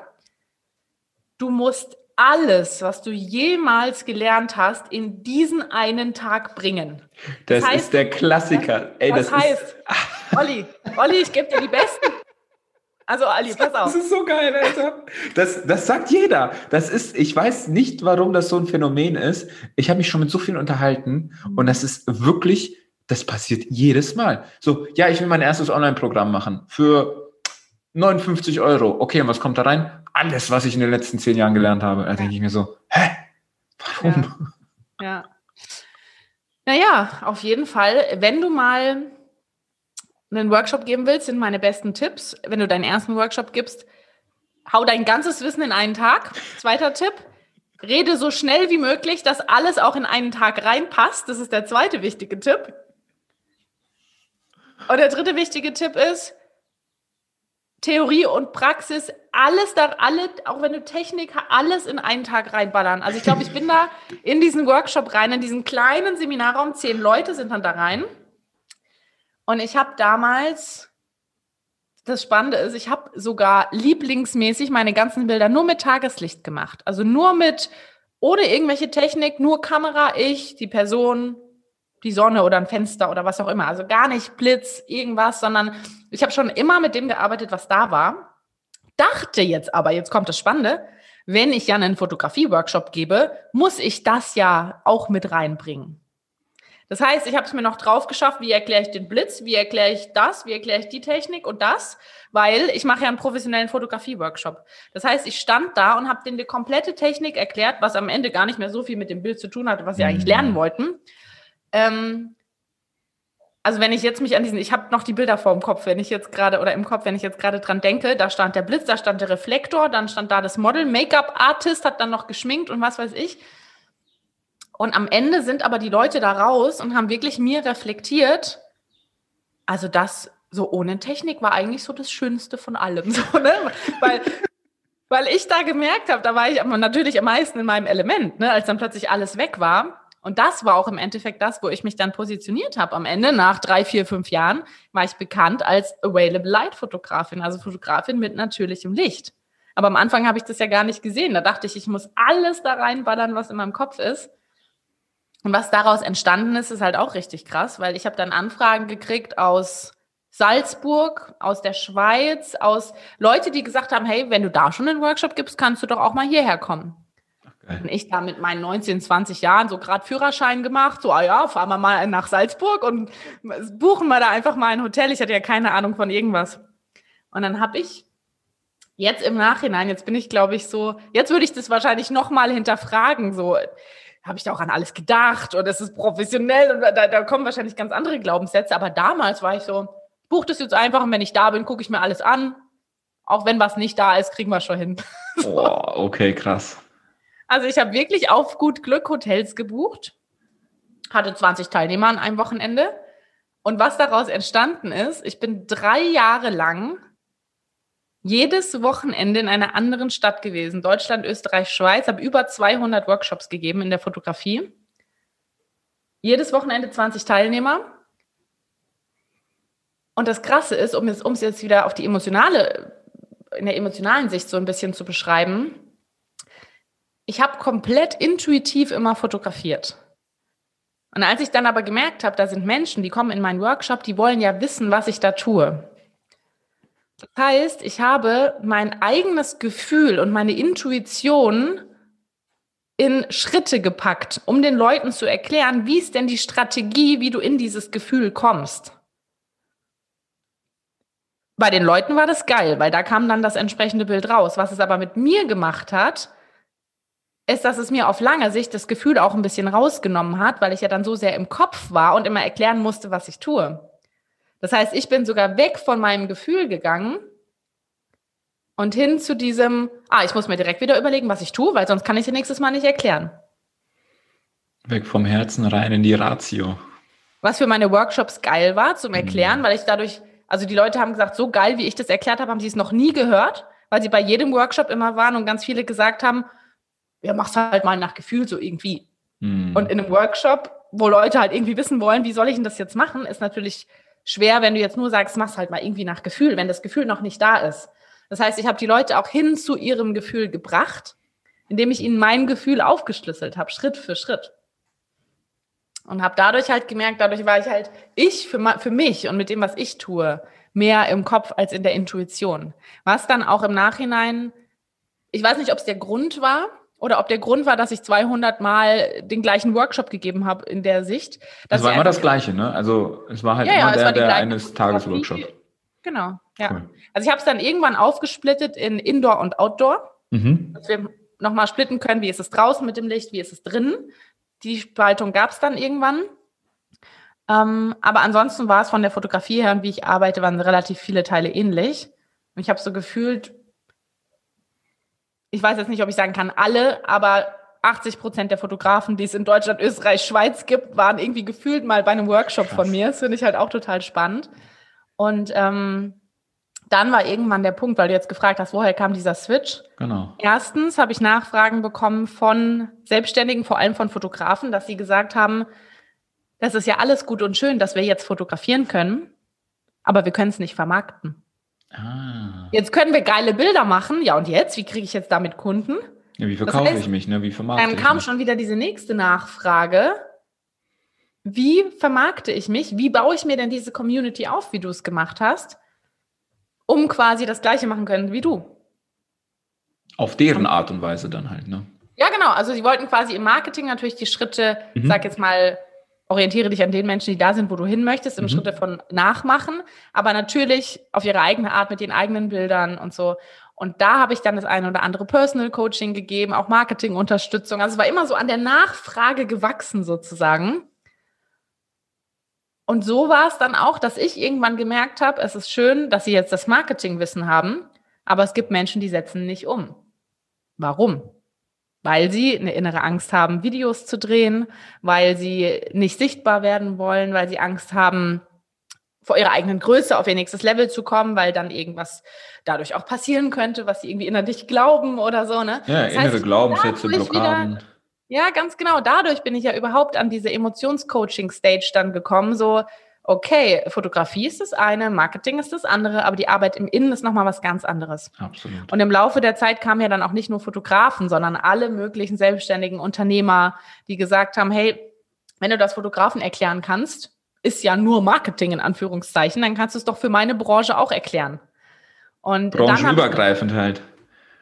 du musst alles, was du jemals gelernt hast, in diesen einen Tag bringen. Das, das heißt, ist der Klassiker. Ey, das, das heißt, ist... Olli, Olli, ich gebe dir die besten. Also Ali, pass auf. Das ist so geil, Alter. Das, das sagt jeder. Das ist, ich weiß nicht, warum das so ein Phänomen ist. Ich habe mich schon mit so vielen unterhalten und das ist wirklich, das passiert jedes Mal. So, ja, ich will mein erstes Online-Programm machen für 59 Euro. Okay, und was kommt da rein? alles, was ich in den letzten zehn Jahren gelernt habe. Da denke ich mir so, hä? Warum? Ja. ja. Naja, auf jeden Fall, wenn du mal einen Workshop geben willst, sind meine besten Tipps. Wenn du deinen ersten Workshop gibst, hau dein ganzes Wissen in einen Tag. Zweiter Tipp, rede so schnell wie möglich, dass alles auch in einen Tag reinpasst. Das ist der zweite wichtige Tipp. Und der dritte wichtige Tipp ist, Theorie und Praxis, alles da, alle, auch wenn du Technik, alles in einen Tag reinballern. Also ich glaube, ich bin da in diesen Workshop rein, in diesen kleinen Seminarraum, zehn Leute sind dann da rein. Und ich habe damals, das Spannende ist, ich habe sogar lieblingsmäßig meine ganzen Bilder nur mit Tageslicht gemacht. Also nur mit, ohne irgendwelche Technik, nur Kamera, ich, die Person, die Sonne oder ein Fenster oder was auch immer. Also gar nicht Blitz, irgendwas, sondern ich habe schon immer mit dem gearbeitet, was da war. Dachte jetzt aber, jetzt kommt das Spannende, wenn ich ja einen Fotografie-Workshop gebe, muss ich das ja auch mit reinbringen. Das heißt, ich habe es mir noch drauf geschafft, wie erkläre ich den Blitz, wie erkläre ich das, wie erkläre ich die Technik und das, weil ich mache ja einen professionellen Fotografie-Workshop. Das heißt, ich stand da und habe denen die komplette Technik erklärt, was am Ende gar nicht mehr so viel mit dem Bild zu tun hatte, was sie eigentlich lernen mhm. wollten. Ähm, also wenn ich jetzt mich an diesen, ich habe noch die Bilder vor dem Kopf, wenn ich jetzt gerade oder im Kopf, wenn ich jetzt gerade dran denke, da stand der Blitz, da stand der Reflektor, dann stand da das Model, Make-up-Artist hat dann noch geschminkt und was weiß ich. Und am Ende sind aber die Leute da raus und haben wirklich mir reflektiert, also das so ohne Technik war eigentlich so das Schönste von allem. So, ne? Weil weil ich da gemerkt habe, da war ich natürlich am meisten in meinem Element, ne, als dann plötzlich alles weg war. Und das war auch im Endeffekt das, wo ich mich dann positioniert habe. Am Ende, nach drei, vier, fünf Jahren, war ich bekannt als Available Light Fotografin, also Fotografin mit natürlichem Licht. Aber am Anfang habe ich das ja gar nicht gesehen. Da dachte ich, ich muss alles da reinballern, was in meinem Kopf ist. Und was daraus entstanden ist, ist halt auch richtig krass, weil ich habe dann Anfragen gekriegt aus Salzburg, aus der Schweiz, aus Leute, die gesagt haben, hey, wenn du da schon einen Workshop gibst, kannst du doch auch mal hierher kommen. Und ich da mit meinen 19, 20 Jahren so gerade Führerschein gemacht, so, ah ja, fahren wir mal nach Salzburg und buchen wir da einfach mal ein Hotel. Ich hatte ja keine Ahnung von irgendwas. Und dann habe ich jetzt im Nachhinein, jetzt bin ich, glaube ich, so, jetzt würde ich das wahrscheinlich nochmal hinterfragen, so, habe ich da auch an alles gedacht und es ist professionell und da, da kommen wahrscheinlich ganz andere Glaubenssätze. Aber damals war ich so, buch das jetzt einfach und wenn ich da bin, gucke ich mir alles an. Auch wenn was nicht da ist, kriegen wir schon hin. so. Oh, okay, krass. Also ich habe wirklich auf gut Glück Hotels gebucht, hatte 20 Teilnehmer an einem Wochenende. Und was daraus entstanden ist, ich bin drei Jahre lang jedes Wochenende in einer anderen Stadt gewesen. Deutschland, Österreich, Schweiz, habe über 200 Workshops gegeben in der Fotografie. Jedes Wochenende 20 Teilnehmer. Und das Krasse ist, um es, jetzt wieder auf die emotionale, in der emotionalen Sicht so ein bisschen zu beschreiben, ich habe komplett intuitiv immer fotografiert. Und als ich dann aber gemerkt habe, da sind Menschen, die kommen in meinen Workshop, die wollen ja wissen, was ich da tue. Das heißt, ich habe mein eigenes Gefühl und meine Intuition in Schritte gepackt, um den Leuten zu erklären, wie ist denn die Strategie, wie du in dieses Gefühl kommst. Bei den Leuten war das geil, weil da kam dann das entsprechende Bild raus. Was es aber mit mir gemacht hat, ist, dass es mir auf lange Sicht das Gefühl auch ein bisschen rausgenommen hat, weil ich ja dann so sehr im Kopf war und immer erklären musste, was ich tue. Das heißt, ich bin sogar weg von meinem Gefühl gegangen und hin zu diesem, ah, ich muss mir direkt wieder überlegen, was ich tue, weil sonst kann ich es nächstes Mal nicht erklären. Weg vom Herzen rein in die Ratio. Was für meine Workshops geil war zum Erklären, mhm. weil ich dadurch, also die Leute haben gesagt, so geil, wie ich das erklärt habe, haben sie es noch nie gehört, weil sie bei jedem Workshop immer waren und ganz viele gesagt haben, ja, mach's halt mal nach Gefühl so irgendwie. Mhm. Und in einem Workshop, wo Leute halt irgendwie wissen wollen, wie soll ich denn das jetzt machen, ist natürlich schwer, wenn du jetzt nur sagst, mach's halt mal irgendwie nach Gefühl, wenn das Gefühl noch nicht da ist. Das heißt, ich habe die Leute auch hin zu ihrem Gefühl gebracht, indem ich ihnen mein Gefühl aufgeschlüsselt habe, Schritt für Schritt. Und habe dadurch halt gemerkt, dadurch war ich halt ich für, für mich und mit dem, was ich tue, mehr im Kopf als in der Intuition. Was dann auch im Nachhinein, ich weiß nicht, ob es der Grund war, oder ob der Grund war, dass ich 200 Mal den gleichen Workshop gegeben habe in der Sicht. Das war immer das Gleiche, ne? Also es war halt ja, immer ja, der, der eines Tagesworkshop. Genau, ja. Cool. Also ich habe es dann irgendwann aufgesplittet in Indoor und Outdoor, mhm. dass wir nochmal splitten können, wie ist es draußen mit dem Licht, wie ist es drinnen. Die Spaltung gab es dann irgendwann. Ähm, aber ansonsten war es von der Fotografie her und wie ich arbeite, waren relativ viele Teile ähnlich. Und ich habe so gefühlt, ich weiß jetzt nicht, ob ich sagen kann, alle, aber 80 Prozent der Fotografen, die es in Deutschland, Österreich, Schweiz gibt, waren irgendwie gefühlt mal bei einem Workshop Krass. von mir. Das finde ich halt auch total spannend. Und ähm, dann war irgendwann der Punkt, weil du jetzt gefragt hast, woher kam dieser Switch? Genau. Erstens habe ich Nachfragen bekommen von Selbstständigen, vor allem von Fotografen, dass sie gesagt haben, das ist ja alles gut und schön, dass wir jetzt fotografieren können, aber wir können es nicht vermarkten. Ah. Jetzt können wir geile Bilder machen. Ja, und jetzt? Wie kriege ich jetzt damit Kunden? Ja, wie verkaufe das heißt, ich mich, ne? Wie vermarkte Dann kam schon wieder diese nächste Nachfrage. Wie vermarkte ich mich? Wie baue ich mir denn diese Community auf, wie du es gemacht hast, um quasi das Gleiche machen können wie du? Auf deren Art und Weise dann halt, ne? Ja, genau. Also sie wollten quasi im Marketing natürlich die Schritte, mhm. sag jetzt mal, orientiere dich an den Menschen, die da sind, wo du hin möchtest, im mhm. Schritte von Nachmachen, aber natürlich auf ihre eigene Art mit den eigenen Bildern und so. Und da habe ich dann das eine oder andere Personal Coaching gegeben, auch Marketingunterstützung. Also es war immer so an der Nachfrage gewachsen sozusagen. Und so war es dann auch, dass ich irgendwann gemerkt habe, es ist schön, dass sie jetzt das Marketingwissen haben, aber es gibt Menschen, die setzen nicht um. Warum? Weil sie eine innere Angst haben, Videos zu drehen, weil sie nicht sichtbar werden wollen, weil sie Angst haben, vor ihrer eigenen Größe auf ihr nächstes Level zu kommen, weil dann irgendwas dadurch auch passieren könnte, was sie irgendwie innerlich glauben oder so. Ne? Ja, das innere heißt, Glaubenssätze, Blockaden. Wieder, ja, ganz genau. Dadurch bin ich ja überhaupt an diese Emotionscoaching-Stage dann gekommen. So, okay, Fotografie ist das eine, Marketing ist das andere, aber die Arbeit im Innen ist nochmal was ganz anderes. Absolut. Und im Laufe der Zeit kamen ja dann auch nicht nur Fotografen, sondern alle möglichen selbstständigen Unternehmer, die gesagt haben, hey, wenn du das Fotografen erklären kannst, ist ja nur Marketing in Anführungszeichen, dann kannst du es doch für meine Branche auch erklären. Und Branchenübergreifend halt.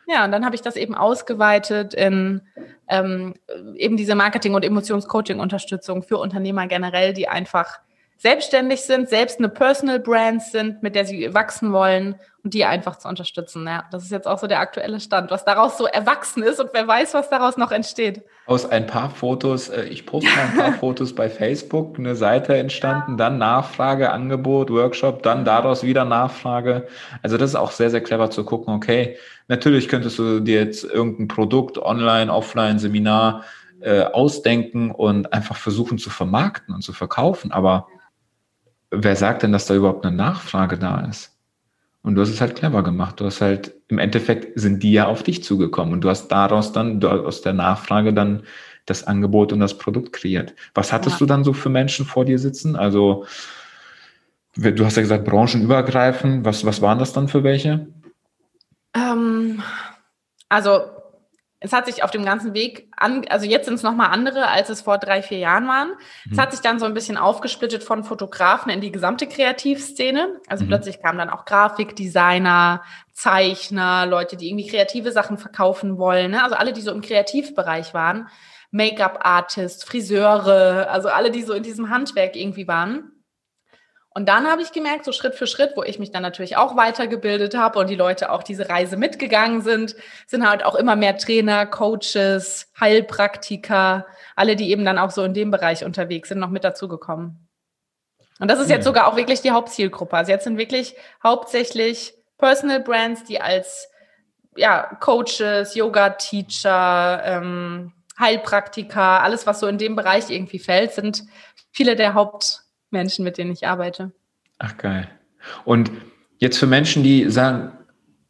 Ja, und dann habe ich das eben ausgeweitet in ähm, eben diese Marketing- und Emotionscoaching-Unterstützung für Unternehmer generell, die einfach selbstständig sind, selbst eine Personal Brand sind, mit der sie wachsen wollen und die einfach zu unterstützen. Ja, das ist jetzt auch so der aktuelle Stand, was daraus so erwachsen ist und wer weiß, was daraus noch entsteht. Aus ein paar Fotos, äh, ich poste ein paar Fotos bei Facebook, eine Seite entstanden, dann Nachfrage, Angebot, Workshop, dann daraus wieder Nachfrage. Also das ist auch sehr, sehr clever zu gucken, okay, natürlich könntest du dir jetzt irgendein Produkt, online, offline, Seminar äh, ausdenken und einfach versuchen zu vermarkten und zu verkaufen, aber wer sagt denn, dass da überhaupt eine Nachfrage da ist? Und du hast es halt clever gemacht. Du hast halt, im Endeffekt sind die ja auf dich zugekommen und du hast daraus dann, aus der Nachfrage dann das Angebot und das Produkt kreiert. Was hattest ja. du dann so für Menschen vor dir sitzen? Also, du hast ja gesagt, branchenübergreifend. Was, was waren das dann für welche? Ähm, also, es hat sich auf dem ganzen Weg an, also jetzt sind es nochmal andere, als es vor drei, vier Jahren waren. Mhm. Es hat sich dann so ein bisschen aufgesplittet von Fotografen in die gesamte Kreativszene. Also mhm. plötzlich kamen dann auch Grafikdesigner, Zeichner, Leute, die irgendwie kreative Sachen verkaufen wollen. Ne? Also alle, die so im Kreativbereich waren. Make-up-Artists, Friseure, also alle, die so in diesem Handwerk irgendwie waren. Und dann habe ich gemerkt, so Schritt für Schritt, wo ich mich dann natürlich auch weitergebildet habe und die Leute auch diese Reise mitgegangen sind, sind halt auch immer mehr Trainer, Coaches, Heilpraktiker, alle, die eben dann auch so in dem Bereich unterwegs sind, noch mit dazugekommen. Und das ist jetzt sogar auch wirklich die Hauptzielgruppe. Also jetzt sind wirklich hauptsächlich Personal Brands, die als ja, Coaches, Yoga-Teacher, ähm, Heilpraktiker, alles, was so in dem Bereich irgendwie fällt, sind viele der Haupt Menschen, mit denen ich arbeite. Ach geil. Und jetzt für Menschen, die sagen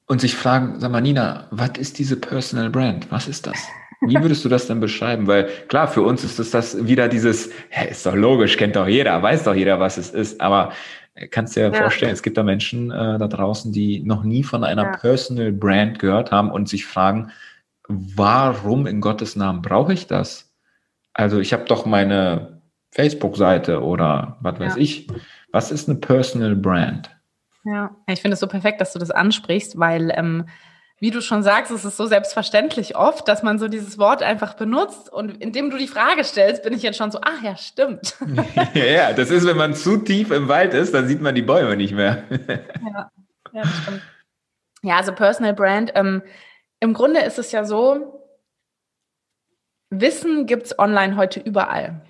und sich fragen, sag mal, Nina, was ist diese Personal Brand? Was ist das? Wie würdest du das denn beschreiben? Weil klar, für uns ist das, das wieder dieses, hä, ist doch logisch, kennt doch jeder, weiß doch jeder, was es ist. Aber kannst dir ja. vorstellen, es gibt da Menschen äh, da draußen, die noch nie von einer ja. Personal Brand gehört haben und sich fragen, warum in Gottes Namen brauche ich das? Also ich habe doch meine Facebook-Seite oder was weiß ja. ich. Was ist eine Personal Brand? Ja, ich finde es so perfekt, dass du das ansprichst, weil, ähm, wie du schon sagst, es ist so selbstverständlich oft, dass man so dieses Wort einfach benutzt und indem du die Frage stellst, bin ich jetzt schon so, ach ja, stimmt. ja, das ist, wenn man zu tief im Wald ist, dann sieht man die Bäume nicht mehr. ja, ja, stimmt. Ja, also Personal Brand, ähm, im Grunde ist es ja so, Wissen gibt es online heute überall.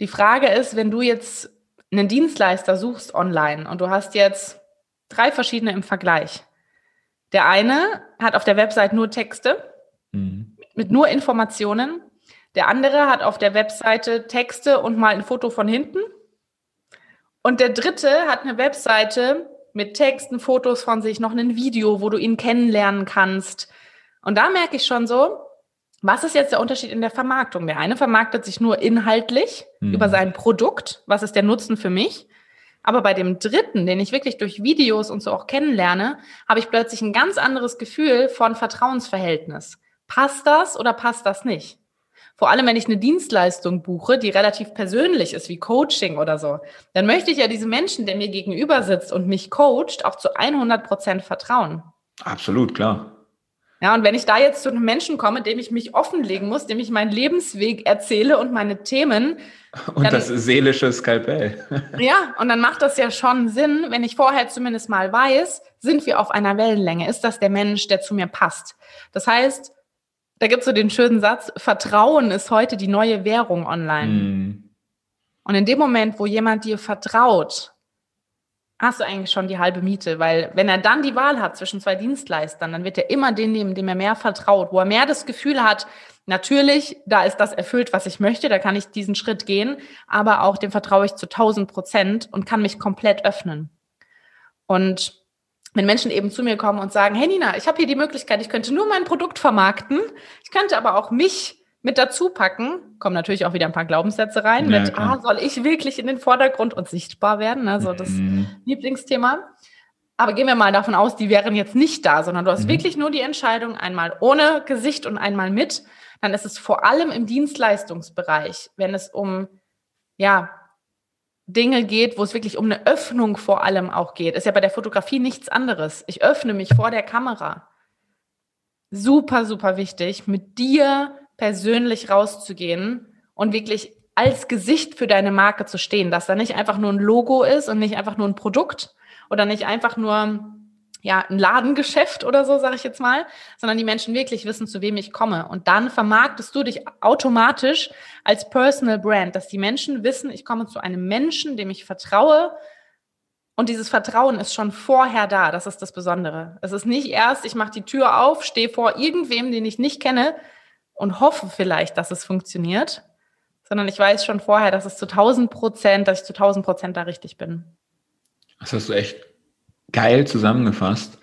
Die Frage ist, wenn du jetzt einen Dienstleister suchst online und du hast jetzt drei verschiedene im Vergleich. Der eine hat auf der Website nur Texte mhm. mit nur Informationen. Der andere hat auf der Webseite Texte und mal ein Foto von hinten. Und der dritte hat eine Webseite mit Texten, Fotos von sich, noch ein Video, wo du ihn kennenlernen kannst. Und da merke ich schon so, was ist jetzt der Unterschied in der Vermarktung? Der eine vermarktet sich nur inhaltlich mhm. über sein Produkt. Was ist der Nutzen für mich? Aber bei dem dritten, den ich wirklich durch Videos und so auch kennenlerne, habe ich plötzlich ein ganz anderes Gefühl von Vertrauensverhältnis. Passt das oder passt das nicht? Vor allem, wenn ich eine Dienstleistung buche, die relativ persönlich ist, wie Coaching oder so, dann möchte ich ja diesem Menschen, der mir gegenüber sitzt und mich coacht, auch zu 100 Prozent vertrauen. Absolut, klar. Ja, und wenn ich da jetzt zu einem Menschen komme, dem ich mich offenlegen muss, dem ich meinen Lebensweg erzähle und meine Themen. Und dann, das seelische Skalpell. ja, und dann macht das ja schon Sinn, wenn ich vorher zumindest mal weiß, sind wir auf einer Wellenlänge? Ist das der Mensch, der zu mir passt? Das heißt, da gibt es so den schönen Satz, Vertrauen ist heute die neue Währung online. Mm. Und in dem Moment, wo jemand dir vertraut, hast du eigentlich schon die halbe Miete, weil wenn er dann die Wahl hat zwischen zwei Dienstleistern, dann wird er immer den nehmen, dem er mehr vertraut, wo er mehr das Gefühl hat, natürlich, da ist das erfüllt, was ich möchte, da kann ich diesen Schritt gehen, aber auch dem vertraue ich zu 1000 Prozent und kann mich komplett öffnen. Und wenn Menschen eben zu mir kommen und sagen, hey Nina, ich habe hier die Möglichkeit, ich könnte nur mein Produkt vermarkten, ich könnte aber auch mich mit dazu packen, kommen natürlich auch wieder ein paar Glaubenssätze rein ja, mit, klar. ah, soll ich wirklich in den Vordergrund und sichtbar werden? Also das mhm. Lieblingsthema. Aber gehen wir mal davon aus, die wären jetzt nicht da, sondern du hast mhm. wirklich nur die Entscheidung, einmal ohne Gesicht und einmal mit. Dann ist es vor allem im Dienstleistungsbereich, wenn es um, ja, Dinge geht, wo es wirklich um eine Öffnung vor allem auch geht. Ist ja bei der Fotografie nichts anderes. Ich öffne mich vor der Kamera. Super, super wichtig, mit dir persönlich rauszugehen und wirklich als Gesicht für deine Marke zu stehen, dass da nicht einfach nur ein Logo ist und nicht einfach nur ein Produkt oder nicht einfach nur ja, ein Ladengeschäft oder so, sage ich jetzt mal, sondern die Menschen wirklich wissen, zu wem ich komme. Und dann vermarktest du dich automatisch als Personal Brand, dass die Menschen wissen, ich komme zu einem Menschen, dem ich vertraue. Und dieses Vertrauen ist schon vorher da. Das ist das Besondere. Es ist nicht erst, ich mache die Tür auf, stehe vor irgendwem, den ich nicht kenne, und hoffe vielleicht, dass es funktioniert, sondern ich weiß schon vorher, dass es zu 1000 Prozent, dass ich zu 1000 Prozent da richtig bin. Das hast du echt geil zusammengefasst,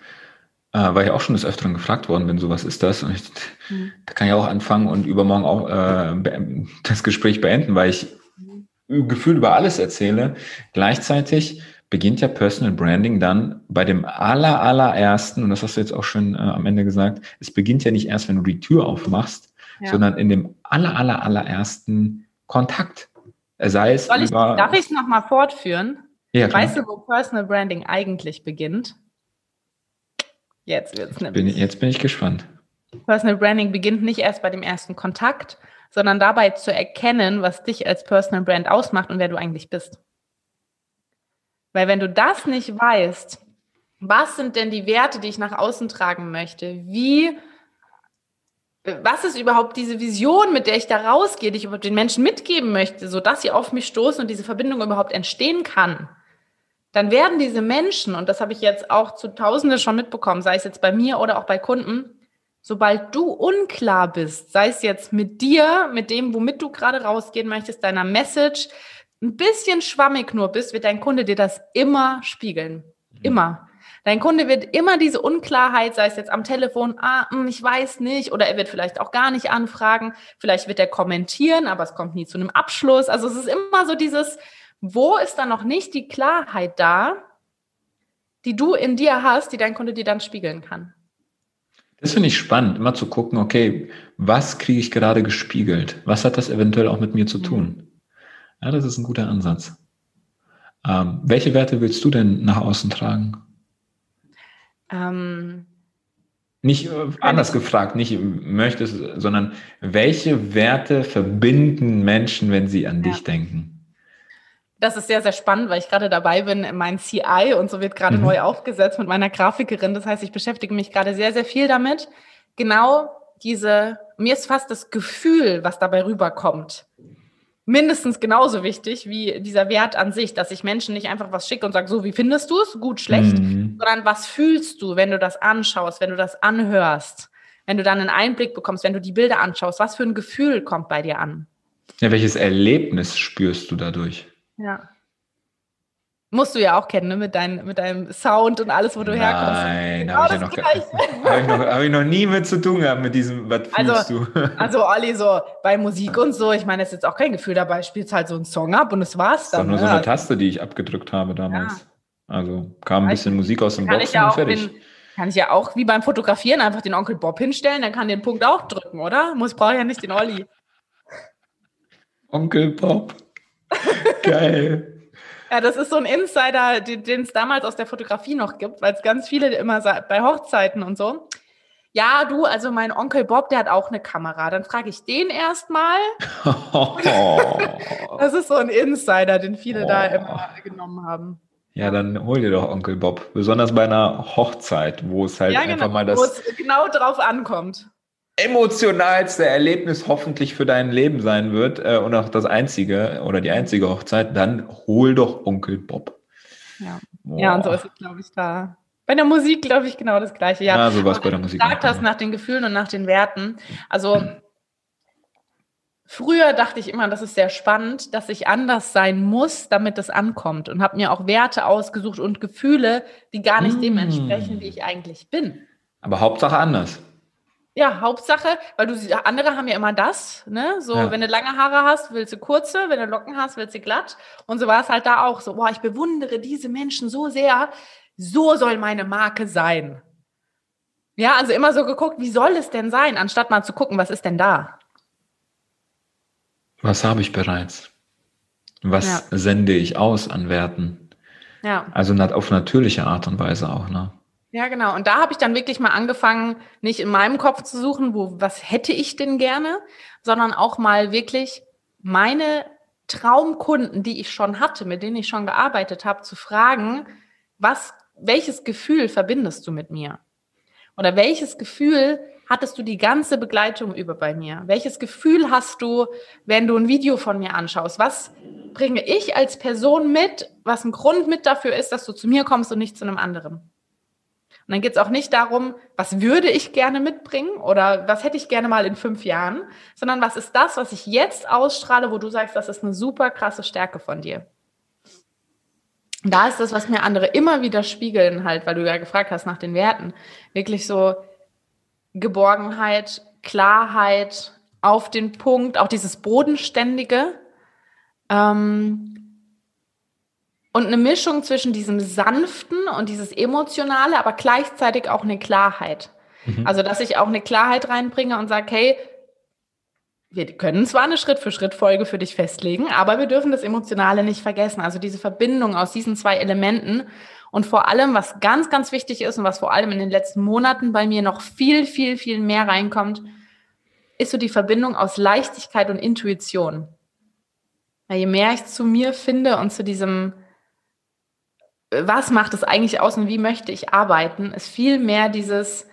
äh, weil ich auch schon des Öfteren gefragt worden bin, so was ist das? Und ich, mhm. da kann ich auch anfangen und übermorgen auch äh, das Gespräch beenden, weil ich mhm. gefühlt über alles erzähle. Gleichzeitig beginnt ja Personal Branding dann bei dem aller, allerersten, und das hast du jetzt auch schon äh, am Ende gesagt, es beginnt ja nicht erst, wenn du die Tür aufmachst, ja. sondern in dem aller, aller, allerersten Kontakt. Sei es ich, über, darf ich es nochmal fortführen? Ja, weißt du, wo Personal Branding eigentlich beginnt? Jetzt wird es nämlich. Jetzt bin ich gespannt. Personal Branding beginnt nicht erst bei dem ersten Kontakt, sondern dabei zu erkennen, was dich als Personal Brand ausmacht und wer du eigentlich bist. Weil wenn du das nicht weißt, was sind denn die Werte, die ich nach außen tragen möchte? Wie was ist überhaupt diese Vision, mit der ich da rausgehe, die ich überhaupt den Menschen mitgeben möchte, sodass sie auf mich stoßen und diese Verbindung überhaupt entstehen kann, dann werden diese Menschen, und das habe ich jetzt auch zu Tausende schon mitbekommen, sei es jetzt bei mir oder auch bei Kunden, sobald du unklar bist, sei es jetzt mit dir, mit dem, womit du gerade rausgehen möchtest, deiner Message, ein bisschen schwammig nur bist, wird dein Kunde dir das immer spiegeln. Immer. Dein Kunde wird immer diese Unklarheit, sei es jetzt am Telefon, ah, hm, ich weiß nicht, oder er wird vielleicht auch gar nicht anfragen, vielleicht wird er kommentieren, aber es kommt nie zu einem Abschluss. Also es ist immer so dieses, wo ist da noch nicht die Klarheit da, die du in dir hast, die dein Kunde dir dann spiegeln kann? Das finde ich spannend, immer zu gucken, okay, was kriege ich gerade gespiegelt? Was hat das eventuell auch mit mir zu tun? Ja, das ist ein guter Ansatz. Ähm, welche Werte willst du denn nach außen tragen? Ähm, nicht äh, anders gefragt, nicht möchtest, sondern welche Werte verbinden Menschen, wenn sie an ja. dich denken? Das ist sehr, sehr spannend, weil ich gerade dabei bin, mein CI und so wird gerade mhm. neu aufgesetzt mit meiner Grafikerin. Das heißt, ich beschäftige mich gerade sehr, sehr viel damit. Genau diese, mir ist fast das Gefühl, was dabei rüberkommt, mindestens genauso wichtig wie dieser Wert an sich, dass ich Menschen nicht einfach was schicke und sage, so, wie findest du es? Gut, schlecht, mhm. sondern was fühlst du, wenn du das anschaust, wenn du das anhörst, wenn du dann einen Einblick bekommst, wenn du die Bilder anschaust, was für ein Gefühl kommt bei dir an? Ja, welches Erlebnis spürst du dadurch? Ja. Musst du ja auch kennen, ne? mit, dein, mit deinem Sound und alles, wo du Nein, herkommst. Nein, habe ich, ja noch, hab ich, noch, hab ich noch nie mit zu tun gehabt, mit diesem, was also, fühlst du? Also, Olli, so bei Musik und so, ich meine, es ist jetzt auch kein Gefühl dabei, spielst halt so einen Song ab und das war's dann. Das war nur ne? so eine Taste, die ich abgedrückt habe damals. Ja. Also kam ein bisschen Musik aus dem Boxen ja und fertig. Bin, kann ich ja auch wie beim Fotografieren einfach den Onkel Bob hinstellen, dann kann den Punkt auch drücken, oder? Muss brauche ja nicht den Olli. Onkel Bob. Geil. Ja, das ist so ein Insider, den es damals aus der Fotografie noch gibt, weil es ganz viele immer bei Hochzeiten und so. ja, du, also mein Onkel Bob, der hat auch eine Kamera. Dann frage ich den erstmal. das ist so ein Insider, den viele oh. da immer genommen haben. Ja, dann hol dir doch Onkel Bob. Besonders bei einer Hochzeit, wo es halt ja, genau, einfach mal das. Wo es genau drauf ankommt. Emotionalste Erlebnis hoffentlich für dein Leben sein wird äh, und auch das einzige oder die einzige Hochzeit, dann hol doch Onkel Bob. Ja, ja und so ist es, glaube ich, da bei der Musik, glaube ich, genau das Gleiche. Ja, ja so was bei der Musik. Du gesagt hast nach den Gefühlen und nach den Werten. Also, früher dachte ich immer, das ist sehr spannend, dass ich anders sein muss, damit es ankommt. Und habe mir auch Werte ausgesucht und Gefühle, die gar nicht mm. dem entsprechen, wie ich eigentlich bin. Aber Hauptsache anders. Ja, Hauptsache, weil du andere haben ja immer das, ne? So, ja. wenn du lange Haare hast, willst du kurze, wenn du Locken hast, willst du glatt. Und so war es halt da auch so, boah, ich bewundere diese Menschen so sehr, so soll meine Marke sein. Ja, also immer so geguckt, wie soll es denn sein, anstatt mal zu gucken, was ist denn da? Was habe ich bereits? Was ja. sende ich aus an Werten? Ja. Also auf natürliche Art und Weise auch, ne? Ja, genau. Und da habe ich dann wirklich mal angefangen, nicht in meinem Kopf zu suchen, wo, was hätte ich denn gerne, sondern auch mal wirklich meine Traumkunden, die ich schon hatte, mit denen ich schon gearbeitet habe, zu fragen, was welches Gefühl verbindest du mit mir? Oder welches Gefühl hattest du die ganze Begleitung über bei mir? Welches Gefühl hast du, wenn du ein Video von mir anschaust? Was bringe ich als Person mit, was ein Grund mit dafür ist, dass du zu mir kommst und nicht zu einem anderen? Und dann geht es auch nicht darum, was würde ich gerne mitbringen oder was hätte ich gerne mal in fünf Jahren, sondern was ist das, was ich jetzt ausstrahle, wo du sagst, das ist eine super krasse Stärke von dir? Da ist das, was mir andere immer wieder spiegeln, halt, weil du ja gefragt hast nach den Werten, wirklich so Geborgenheit, Klarheit, auf den Punkt, auch dieses Bodenständige. Ähm, und eine Mischung zwischen diesem Sanften und dieses Emotionale, aber gleichzeitig auch eine Klarheit. Mhm. Also, dass ich auch eine Klarheit reinbringe und sage, hey, wir können zwar eine Schritt-für-Schritt-Folge für dich festlegen, aber wir dürfen das Emotionale nicht vergessen. Also diese Verbindung aus diesen zwei Elementen und vor allem, was ganz, ganz wichtig ist und was vor allem in den letzten Monaten bei mir noch viel, viel, viel mehr reinkommt, ist so die Verbindung aus Leichtigkeit und Intuition. Ja, je mehr ich zu mir finde und zu diesem, was macht es eigentlich aus und wie möchte ich arbeiten, ist viel mehr dieses,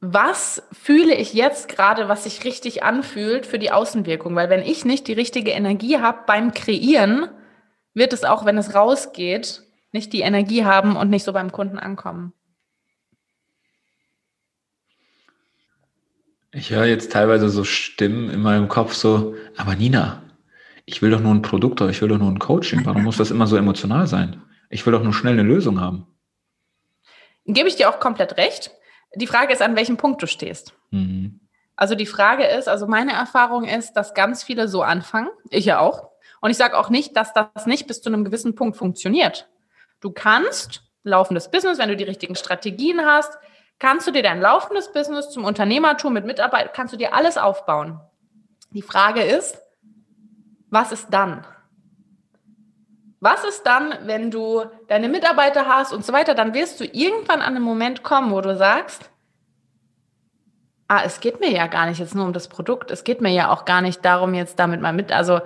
was fühle ich jetzt gerade, was sich richtig anfühlt für die Außenwirkung? Weil wenn ich nicht die richtige Energie habe beim Kreieren, wird es auch, wenn es rausgeht, nicht die Energie haben und nicht so beim Kunden ankommen. Ich höre jetzt teilweise so Stimmen in meinem Kopf so, aber Nina, ich will doch nur ein Produkt oder ich will doch nur ein Coaching. Warum muss das immer so emotional sein? Ich will doch nur schnell eine Lösung haben. Gebe ich dir auch komplett recht. Die Frage ist, an welchem Punkt du stehst. Mhm. Also die Frage ist, also meine Erfahrung ist, dass ganz viele so anfangen, ich ja auch. Und ich sage auch nicht, dass das nicht bis zu einem gewissen Punkt funktioniert. Du kannst laufendes Business, wenn du die richtigen Strategien hast, kannst du dir dein laufendes Business zum Unternehmertum mit Mitarbeit, kannst du dir alles aufbauen. Die Frage ist, was ist dann? Was ist dann, wenn du deine Mitarbeiter hast und so weiter? Dann wirst du irgendwann an einen Moment kommen, wo du sagst, ah, es geht mir ja gar nicht jetzt nur um das Produkt, es geht mir ja auch gar nicht darum, jetzt damit mal mit, also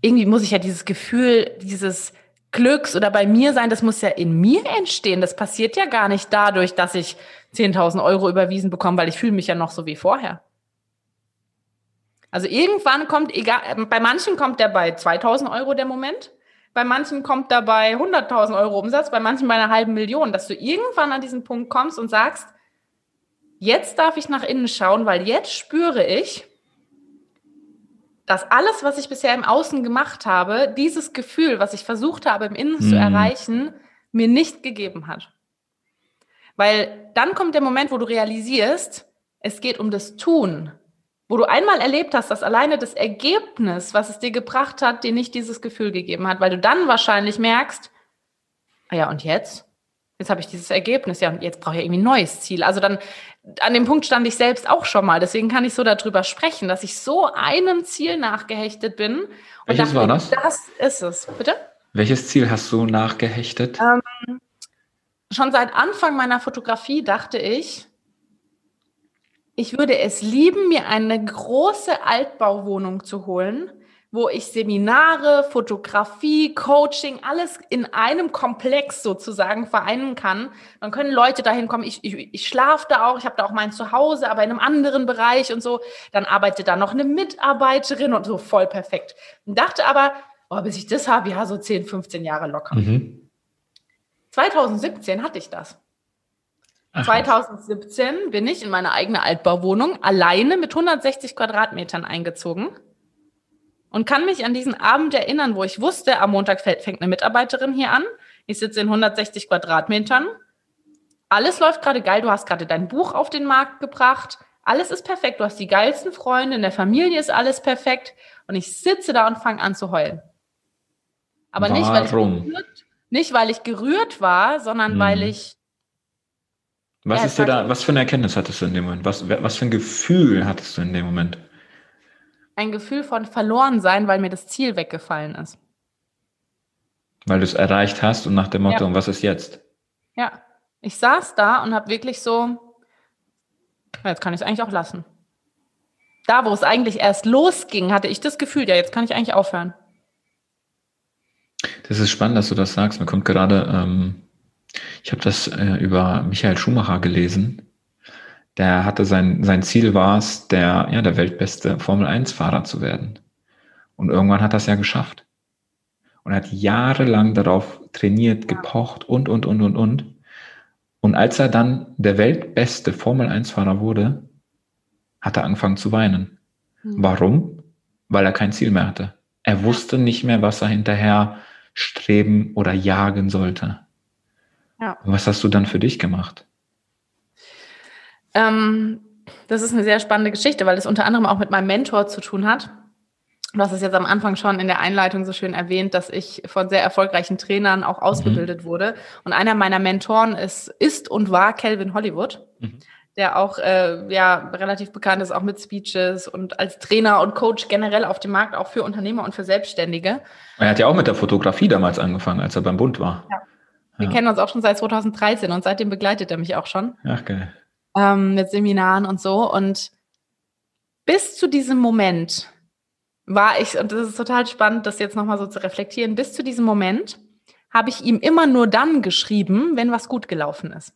irgendwie muss ich ja dieses Gefühl, dieses Glücks oder bei mir sein, das muss ja in mir entstehen. Das passiert ja gar nicht dadurch, dass ich 10.000 Euro überwiesen bekomme, weil ich fühle mich ja noch so wie vorher. Also irgendwann kommt, egal, bei manchen kommt der bei 2.000 Euro der Moment. Bei manchen kommt dabei 100.000 Euro Umsatz, bei manchen bei einer halben Million, dass du irgendwann an diesen Punkt kommst und sagst, jetzt darf ich nach innen schauen, weil jetzt spüre ich, dass alles, was ich bisher im Außen gemacht habe, dieses Gefühl, was ich versucht habe im Innen mhm. zu erreichen, mir nicht gegeben hat. Weil dann kommt der Moment, wo du realisierst, es geht um das Tun wo du einmal erlebt hast, dass alleine das Ergebnis, was es dir gebracht hat, dir nicht dieses Gefühl gegeben hat, weil du dann wahrscheinlich merkst, ah ja, und jetzt? Jetzt habe ich dieses Ergebnis, ja, und jetzt brauche ich irgendwie ein neues Ziel. Also dann, an dem Punkt stand ich selbst auch schon mal. Deswegen kann ich so darüber sprechen, dass ich so einem Ziel nachgehechtet bin. Welches dachte, war das? Das ist es. Bitte? Welches Ziel hast du nachgehechtet? Ähm, schon seit Anfang meiner Fotografie dachte ich, ich würde es lieben, mir eine große Altbauwohnung zu holen, wo ich Seminare, Fotografie, Coaching, alles in einem Komplex sozusagen vereinen kann. Dann können Leute dahin kommen. Ich, ich, ich schlafe da auch, ich habe da auch mein Zuhause, aber in einem anderen Bereich und so. Dann arbeitet da noch eine Mitarbeiterin und so voll perfekt. Und dachte aber, oh, bis ich das habe, ja, so 10, 15 Jahre locker. Mhm. 2017 hatte ich das. Ach, 2017 bin ich in meine eigene Altbauwohnung alleine mit 160 Quadratmetern eingezogen und kann mich an diesen Abend erinnern, wo ich wusste, am Montag fängt eine Mitarbeiterin hier an. Ich sitze in 160 Quadratmetern. Alles läuft gerade geil. Du hast gerade dein Buch auf den Markt gebracht. Alles ist perfekt. Du hast die geilsten Freunde. In der Familie ist alles perfekt. Und ich sitze da und fange an zu heulen. Aber nicht weil, gerührt, nicht, weil ich gerührt war, sondern hm. weil ich. Was ist dir da, was für eine Erkenntnis hattest du in dem Moment? Was, was für ein Gefühl hattest du in dem Moment? ein Gefühl von verloren sein, weil mir das Ziel weggefallen ist. Weil du es erreicht hast und nach dem Motto, ja. was ist jetzt? Ja, ich saß da und habe wirklich so, jetzt kann ich es eigentlich auch lassen. Da, wo es eigentlich erst losging, hatte ich das Gefühl, ja, jetzt kann ich eigentlich aufhören. Das ist spannend, dass du das sagst. Mir kommt gerade, ähm, ich habe das äh, über Michael Schumacher gelesen der hatte sein, sein Ziel war es, der, ja, der weltbeste Formel-1-Fahrer zu werden. Und irgendwann hat er es ja geschafft. Und er hat jahrelang darauf trainiert, gepocht und, und, und, und, und. Und als er dann der weltbeste Formel-1-Fahrer wurde, hat er angefangen zu weinen. Mhm. Warum? Weil er kein Ziel mehr hatte. Er wusste nicht mehr, was er hinterher streben oder jagen sollte. Ja. Was hast du dann für dich gemacht? Ähm, das ist eine sehr spannende Geschichte, weil es unter anderem auch mit meinem Mentor zu tun hat. Du hast es jetzt am Anfang schon in der Einleitung so schön erwähnt, dass ich von sehr erfolgreichen Trainern auch ausgebildet mhm. wurde. Und einer meiner Mentoren ist, ist und war Calvin Hollywood, mhm. der auch äh, ja, relativ bekannt ist, auch mit Speeches und als Trainer und Coach generell auf dem Markt, auch für Unternehmer und für Selbstständige. Er hat ja auch mit der Fotografie damals angefangen, als er beim Bund war. Ja. Wir ja. kennen uns auch schon seit 2013 und seitdem begleitet er mich auch schon. Ach, geil ähm, mit Seminaren und so. Und bis zu diesem Moment war ich, und das ist total spannend, das jetzt nochmal so zu reflektieren, bis zu diesem Moment habe ich ihm immer nur dann geschrieben, wenn was gut gelaufen ist.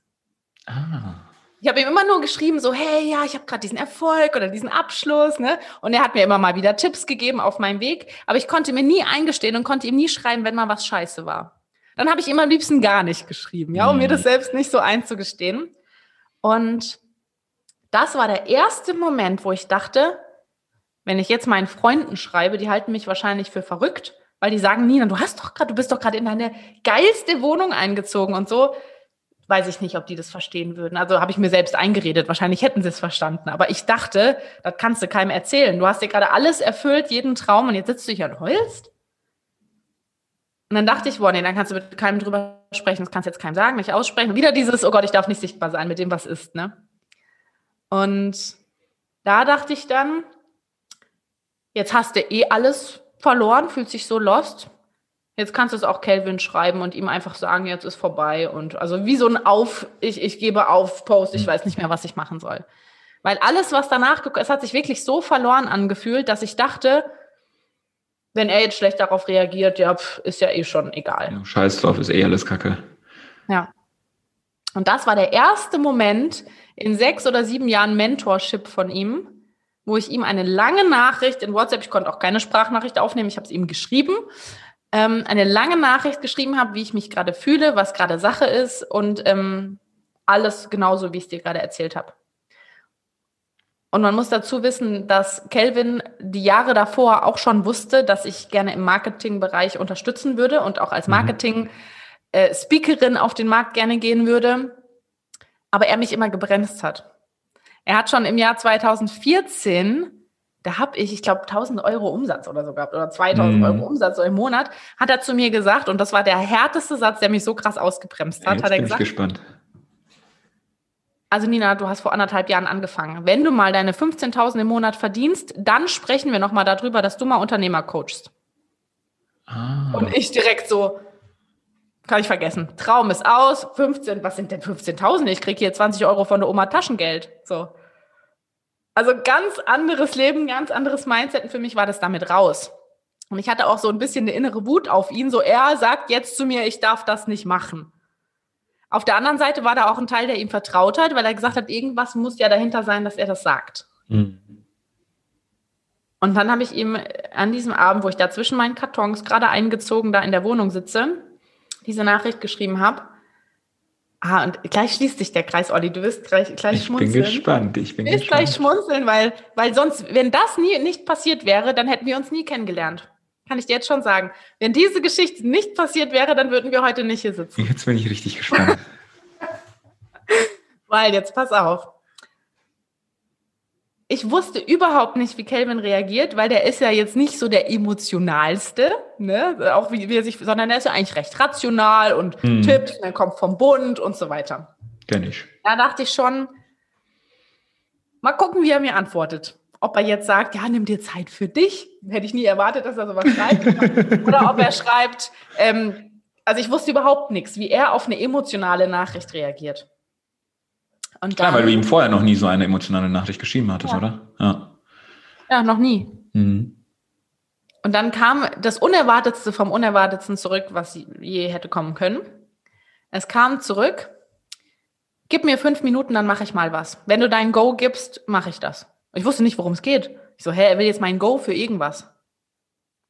Ah. Ich habe ihm immer nur geschrieben, so, hey, ja, ich habe gerade diesen Erfolg oder diesen Abschluss, ne? Und er hat mir immer mal wieder Tipps gegeben auf meinem Weg, aber ich konnte mir nie eingestehen und konnte ihm nie schreiben, wenn mal was scheiße war. Dann habe ich ihm am liebsten gar nicht geschrieben, ja, um mir das mhm. selbst nicht so einzugestehen. Und das war der erste Moment, wo ich dachte, wenn ich jetzt meinen Freunden schreibe, die halten mich wahrscheinlich für verrückt, weil die sagen, Nina, du hast doch gerade, du bist doch gerade in deine geilste Wohnung eingezogen und so. Weiß ich nicht, ob die das verstehen würden. Also habe ich mir selbst eingeredet. Wahrscheinlich hätten sie es verstanden. Aber ich dachte, das kannst du keinem erzählen. Du hast dir gerade alles erfüllt, jeden Traum, und jetzt sitzt du hier und heulst. Und dann dachte ich, boah, nee, dann kannst du mit keinem drüber sprechen, das kannst du jetzt keinem sagen, nicht aussprechen. Und wieder dieses, oh Gott, ich darf nicht sichtbar sein mit dem, was ist, ne? Und da dachte ich dann, jetzt hast du eh alles verloren, fühlt sich so lost. Jetzt kannst du es auch Kelvin schreiben und ihm einfach sagen, jetzt ist vorbei. Und also wie so ein Auf, ich, ich gebe auf Post, ich mhm. weiß nicht mehr, was ich machen soll. Weil alles, was danach, es hat sich wirklich so verloren angefühlt, dass ich dachte, wenn er jetzt schlecht darauf reagiert, ja, pf, ist ja eh schon egal. Scheiß drauf, ist eh alles Kacke. Ja. Und das war der erste Moment in sechs oder sieben Jahren Mentorship von ihm, wo ich ihm eine lange Nachricht in WhatsApp, ich konnte auch keine Sprachnachricht aufnehmen, ich habe es ihm geschrieben, ähm, eine lange Nachricht geschrieben habe, wie ich mich gerade fühle, was gerade Sache ist und ähm, alles genauso, wie ich es dir gerade erzählt habe. Und man muss dazu wissen, dass Kelvin die Jahre davor auch schon wusste, dass ich gerne im Marketingbereich unterstützen würde und auch als mhm. Marketing-Speakerin auf den Markt gerne gehen würde. Aber er mich immer gebremst hat. Er hat schon im Jahr 2014 da habe ich, ich glaube, 1000 Euro Umsatz oder so gehabt oder 2000 mhm. Euro Umsatz so im Monat, hat er zu mir gesagt, und das war der härteste Satz, der mich so krass ausgebremst hat, Jetzt hat er bin gesagt. Ich gespannt also Nina, du hast vor anderthalb Jahren angefangen. Wenn du mal deine 15.000 im Monat verdienst, dann sprechen wir nochmal darüber, dass du mal Unternehmer coachst. Ah. Und ich direkt so, kann ich vergessen. Traum ist aus, 15, was sind denn 15.000? Ich kriege hier 20 Euro von der Oma Taschengeld. So. Also ganz anderes Leben, ganz anderes Mindset. Und für mich war das damit raus. Und ich hatte auch so ein bisschen eine innere Wut auf ihn. So, er sagt jetzt zu mir, ich darf das nicht machen. Auf der anderen Seite war da auch ein Teil, der ihm vertraut hat, weil er gesagt hat, irgendwas muss ja dahinter sein, dass er das sagt. Mhm. Und dann habe ich ihm an diesem Abend, wo ich da zwischen meinen Kartons gerade eingezogen da in der Wohnung sitze, diese Nachricht geschrieben habe. Ah, und gleich schließt sich der Kreis, Olli. Du wirst gleich, gleich ich schmunzeln. Ich bin gespannt. Ich bin du wirst gespannt. gleich schmunzeln, weil, weil sonst, wenn das nie nicht passiert wäre, dann hätten wir uns nie kennengelernt. Kann ich dir jetzt schon sagen. Wenn diese Geschichte nicht passiert wäre, dann würden wir heute nicht hier sitzen. Jetzt bin ich richtig gespannt. weil, jetzt pass auf ich wusste überhaupt nicht, wie Kelvin reagiert, weil der ist ja jetzt nicht so der emotionalste, ne? auch wie, wie er sich, sondern er ist ja eigentlich recht rational und hm. Tipps, er kommt vom Bund und so weiter. Kenn ich. Da dachte ich schon, mal gucken, wie er mir antwortet. Ob er jetzt sagt, ja, nimm dir Zeit für dich. Hätte ich nie erwartet, dass er sowas schreibt. Oder ob er schreibt, ähm, also ich wusste überhaupt nichts, wie er auf eine emotionale Nachricht reagiert. Und dann, Klar, weil du ihm vorher noch nie so eine emotionale Nachricht geschrieben hattest, ja. oder? Ja. Ja, noch nie. Mhm. Und dann kam das Unerwartetste vom Unerwartetsten zurück, was je hätte kommen können. Es kam zurück, gib mir fünf Minuten, dann mache ich mal was. Wenn du dein Go gibst, mache ich das. Ich wusste nicht, worum es geht. Ich so, hä, er will jetzt mein Go für irgendwas.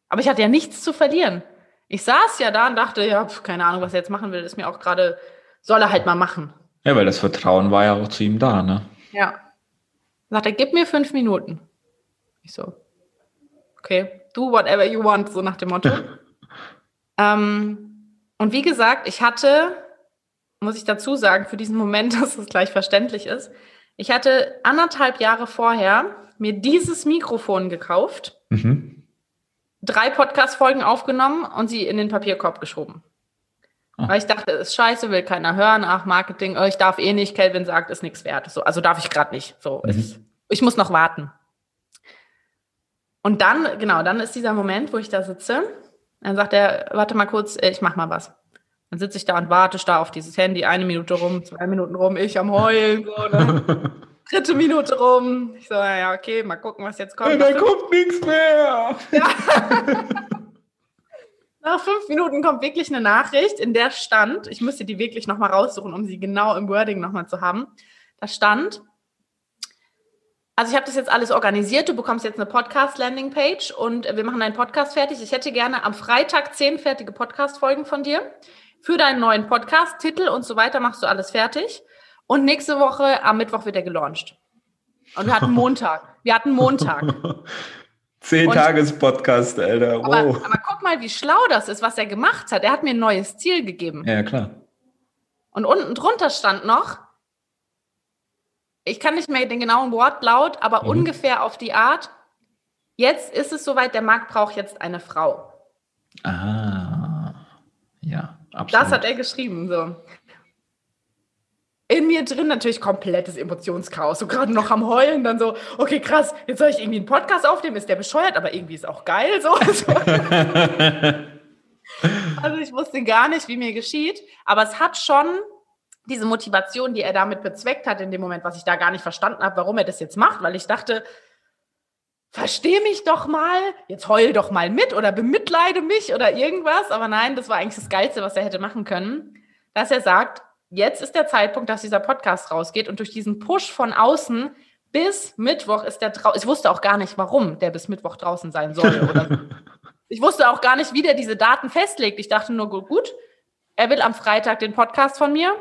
Aber ich hatte ja nichts zu verlieren. Ich saß ja da und dachte, ja, keine Ahnung, was er jetzt machen will, ist mir auch gerade, soll er halt mal machen. Ja, weil das Vertrauen war ja auch zu ihm da, ne? Ja. Sagt er, gib mir fünf Minuten. Ich so, okay, do whatever you want, so nach dem Motto. ähm, und wie gesagt, ich hatte, muss ich dazu sagen, für diesen Moment, dass es gleich verständlich ist, ich hatte anderthalb Jahre vorher mir dieses Mikrofon gekauft, mhm. drei Podcast-Folgen aufgenommen und sie in den Papierkorb geschoben. Ah. Weil ich dachte, es ist scheiße, will keiner hören, ach, Marketing, oh, ich darf eh nicht, Kelvin sagt, ist nichts wert. So, also darf ich gerade nicht. So, mhm. ist, ich muss noch warten. Und dann, genau, dann ist dieser Moment, wo ich da sitze. Dann sagt er, warte mal kurz, äh, ich mach mal was. Dann sitze ich da und warte da auf dieses Handy, eine Minute rum, zwei Minuten rum, ich am Heulen, so, ne? Dritte Minute rum. Ich so, ja, okay, mal gucken, was jetzt kommt. Ja, da kommt nichts mehr. Ja. Nach fünf Minuten kommt wirklich eine Nachricht, in der stand, ich müsste die wirklich nochmal raussuchen, um sie genau im Wording nochmal zu haben. Da stand, also ich habe das jetzt alles organisiert, du bekommst jetzt eine Podcast-Landing-Page und wir machen deinen Podcast fertig. Ich hätte gerne am Freitag zehn fertige Podcast-Folgen von dir. Für deinen neuen Podcast, Titel und so weiter machst du alles fertig. Und nächste Woche am Mittwoch wird er gelauncht. Und wir hatten Montag. Wir hatten Montag. Zehn Tages Podcast, Alter. Wow. Aber, aber, guck mal, wie schlau das ist, was er gemacht hat. Er hat mir ein neues Ziel gegeben. Ja, klar. Und unten drunter stand noch, ich kann nicht mehr den genauen Wortlaut, aber mhm. ungefähr auf die Art, jetzt ist es soweit, der Markt braucht jetzt eine Frau. Ah, ja, absolut. Das hat er geschrieben, so in mir drin natürlich komplettes Emotionschaos. So gerade noch am Heulen, dann so, okay, krass, jetzt soll ich irgendwie einen Podcast aufnehmen, ist der bescheuert, aber irgendwie ist auch geil so. also ich wusste gar nicht, wie mir geschieht, aber es hat schon diese Motivation, die er damit bezweckt hat in dem Moment, was ich da gar nicht verstanden habe, warum er das jetzt macht, weil ich dachte, versteh mich doch mal, jetzt heul doch mal mit oder bemitleide mich oder irgendwas, aber nein, das war eigentlich das Geilste, was er hätte machen können, dass er sagt, jetzt ist der Zeitpunkt, dass dieser Podcast rausgeht und durch diesen Push von außen bis Mittwoch ist der draußen. Ich wusste auch gar nicht, warum der bis Mittwoch draußen sein soll. Oder ich wusste auch gar nicht, wie der diese Daten festlegt. Ich dachte nur, gut, er will am Freitag den Podcast von mir.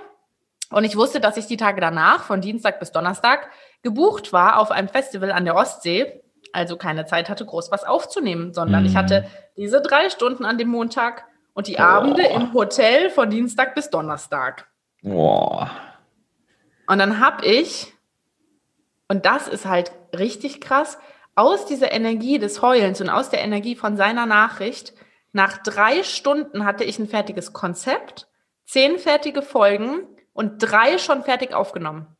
Und ich wusste, dass ich die Tage danach, von Dienstag bis Donnerstag, gebucht war auf einem Festival an der Ostsee. Also keine Zeit hatte, groß was aufzunehmen, sondern mm. ich hatte diese drei Stunden an dem Montag und die oh. Abende im Hotel von Dienstag bis Donnerstag. Boah. Und dann habe ich, und das ist halt richtig krass, aus dieser Energie des Heulens und aus der Energie von seiner Nachricht, nach drei Stunden hatte ich ein fertiges Konzept, zehn fertige Folgen und drei schon fertig aufgenommen.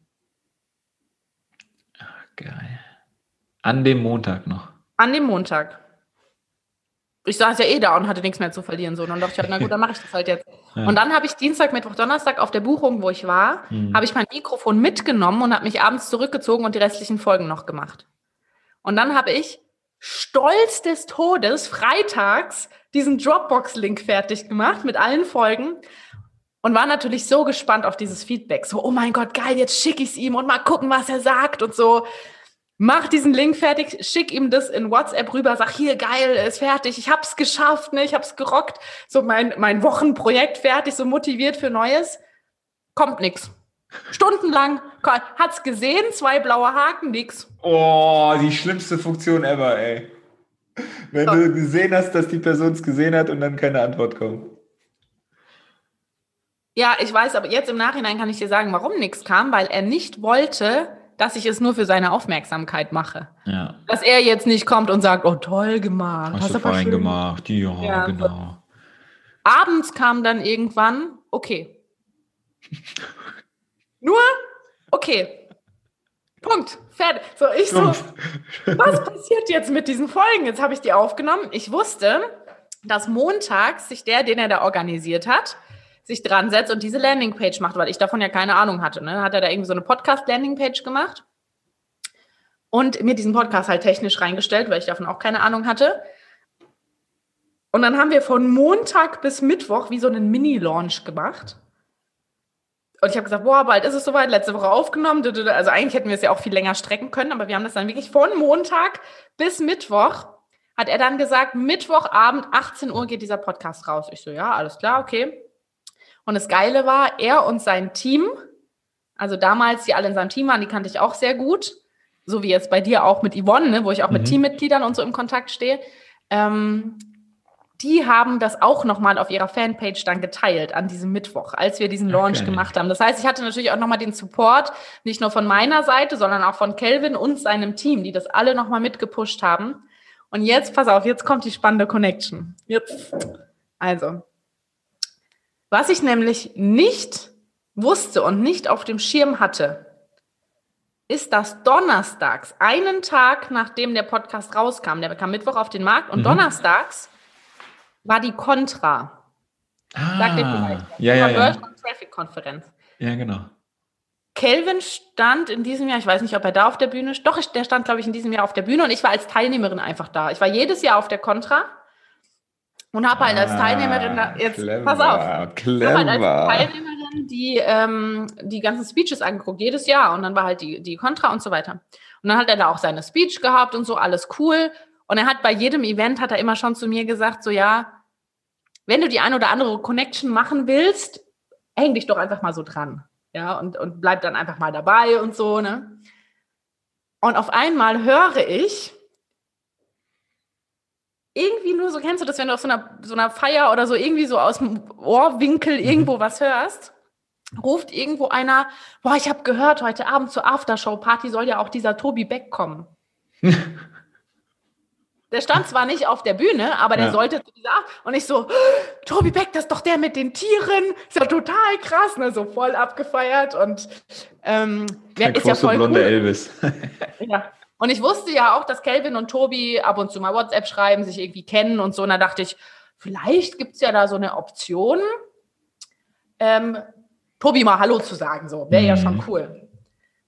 Ach, geil. An dem Montag noch. An dem Montag. ich saß ja eh da und hatte nichts mehr zu verlieren. So. Und dann dachte ich halt, na gut, dann mache ich das halt jetzt. Ja. Und dann habe ich Dienstag, Mittwoch, Donnerstag auf der Buchung, wo ich war, mhm. habe ich mein Mikrofon mitgenommen und habe mich abends zurückgezogen und die restlichen Folgen noch gemacht. Und dann habe ich stolz des Todes freitags diesen Dropbox-Link fertig gemacht mit allen Folgen und war natürlich so gespannt auf dieses Feedback. So, oh mein Gott, geil, jetzt schicke ich es ihm und mal gucken, was er sagt und so mach diesen Link fertig, schick ihm das in WhatsApp rüber, sag hier geil, ist fertig, ich hab's geschafft, ne, ich hab's gerockt, so mein mein Wochenprojekt fertig, so motiviert für Neues. Kommt nix. Stundenlang hat's gesehen, zwei blaue Haken, nix. Oh, die schlimmste Funktion ever, ey. Wenn so. du gesehen hast, dass die Person es gesehen hat und dann keine Antwort kommt. Ja, ich weiß, aber jetzt im Nachhinein kann ich dir sagen, warum nichts kam, weil er nicht wollte, dass ich es nur für seine Aufmerksamkeit mache. Ja. Dass er jetzt nicht kommt und sagt, oh toll gemacht, hast, hast du fein gemacht, ja, ja, genau. Abends kam dann irgendwann, okay. nur, okay. Punkt. Fertig. So, ich so, was passiert jetzt mit diesen Folgen? Jetzt habe ich die aufgenommen. Ich wusste, dass montags sich der, den er da organisiert hat, sich dran setzt und diese Landingpage macht, weil ich davon ja keine Ahnung hatte. Ne? Hat er da irgendwie so eine Podcast-Landingpage gemacht und mir diesen Podcast halt technisch reingestellt, weil ich davon auch keine Ahnung hatte. Und dann haben wir von Montag bis Mittwoch wie so einen Mini-Launch gemacht. Und ich habe gesagt, boah, bald ist es soweit, letzte Woche aufgenommen. Also eigentlich hätten wir es ja auch viel länger strecken können, aber wir haben das dann wirklich von Montag bis Mittwoch, hat er dann gesagt, Mittwochabend, 18 Uhr geht dieser Podcast raus. Ich so, ja, alles klar, okay. Und das Geile war, er und sein Team, also damals, die alle in seinem Team waren, die kannte ich auch sehr gut, so wie jetzt bei dir auch mit Yvonne, ne, wo ich auch mhm. mit Teammitgliedern und so im Kontakt stehe. Ähm, die haben das auch nochmal auf ihrer Fanpage dann geteilt an diesem Mittwoch, als wir diesen Launch okay. gemacht haben. Das heißt, ich hatte natürlich auch nochmal den Support, nicht nur von meiner Seite, sondern auch von Kelvin und seinem Team, die das alle nochmal mitgepusht haben. Und jetzt, pass auf, jetzt kommt die spannende Connection. Jetzt, also, was ich nämlich nicht wusste und nicht auf dem Schirm hatte, ist, dass donnerstags, einen Tag nachdem der Podcast rauskam, der kam Mittwoch auf den Markt und mhm. donnerstags war die Contra. Ah, Sagt ihr vielleicht. Ja, ja, ja. Traffic Konferenz. Ja, genau. Kelvin stand in diesem Jahr, ich weiß nicht, ob er da auf der Bühne, doch, der stand, glaube ich, in diesem Jahr auf der Bühne und ich war als Teilnehmerin einfach da. Ich war jedes Jahr auf der Contra und habe halt als ah, Teilnehmerin, jetzt clever, pass auf, clever. Halt als Teilnehmerin die, ähm, die ganzen Speeches angeguckt, jedes Jahr. Und dann war halt die, die Contra und so weiter. Und dann hat er da auch seine Speech gehabt und so, alles cool. Und er hat bei jedem Event, hat er immer schon zu mir gesagt, so ja, wenn du die ein oder andere Connection machen willst, häng dich doch einfach mal so dran. Ja, und, und bleib dann einfach mal dabei und so, ne? Und auf einmal höre ich, irgendwie nur so, kennst du das, wenn du auf so einer, so einer Feier oder so irgendwie so aus dem Ohrwinkel irgendwo was hörst? Ruft irgendwo einer, boah, ich habe gehört, heute Abend zur Aftershow-Party soll ja auch dieser Tobi Beck kommen. der stand zwar nicht auf der Bühne, aber der ja. sollte zu dieser Und ich so, Tobi Beck, das ist doch der mit den Tieren. Ist ja total krass, ne? So voll abgefeiert und ähm, der ist ja voll blonde cool. Elvis. ja. Und ich wusste ja auch, dass Kelvin und Tobi ab und zu mal WhatsApp schreiben, sich irgendwie kennen und so. Und da dachte ich, vielleicht gibt es ja da so eine Option, ähm, Tobi mal Hallo zu sagen. So, wäre mhm. ja schon cool.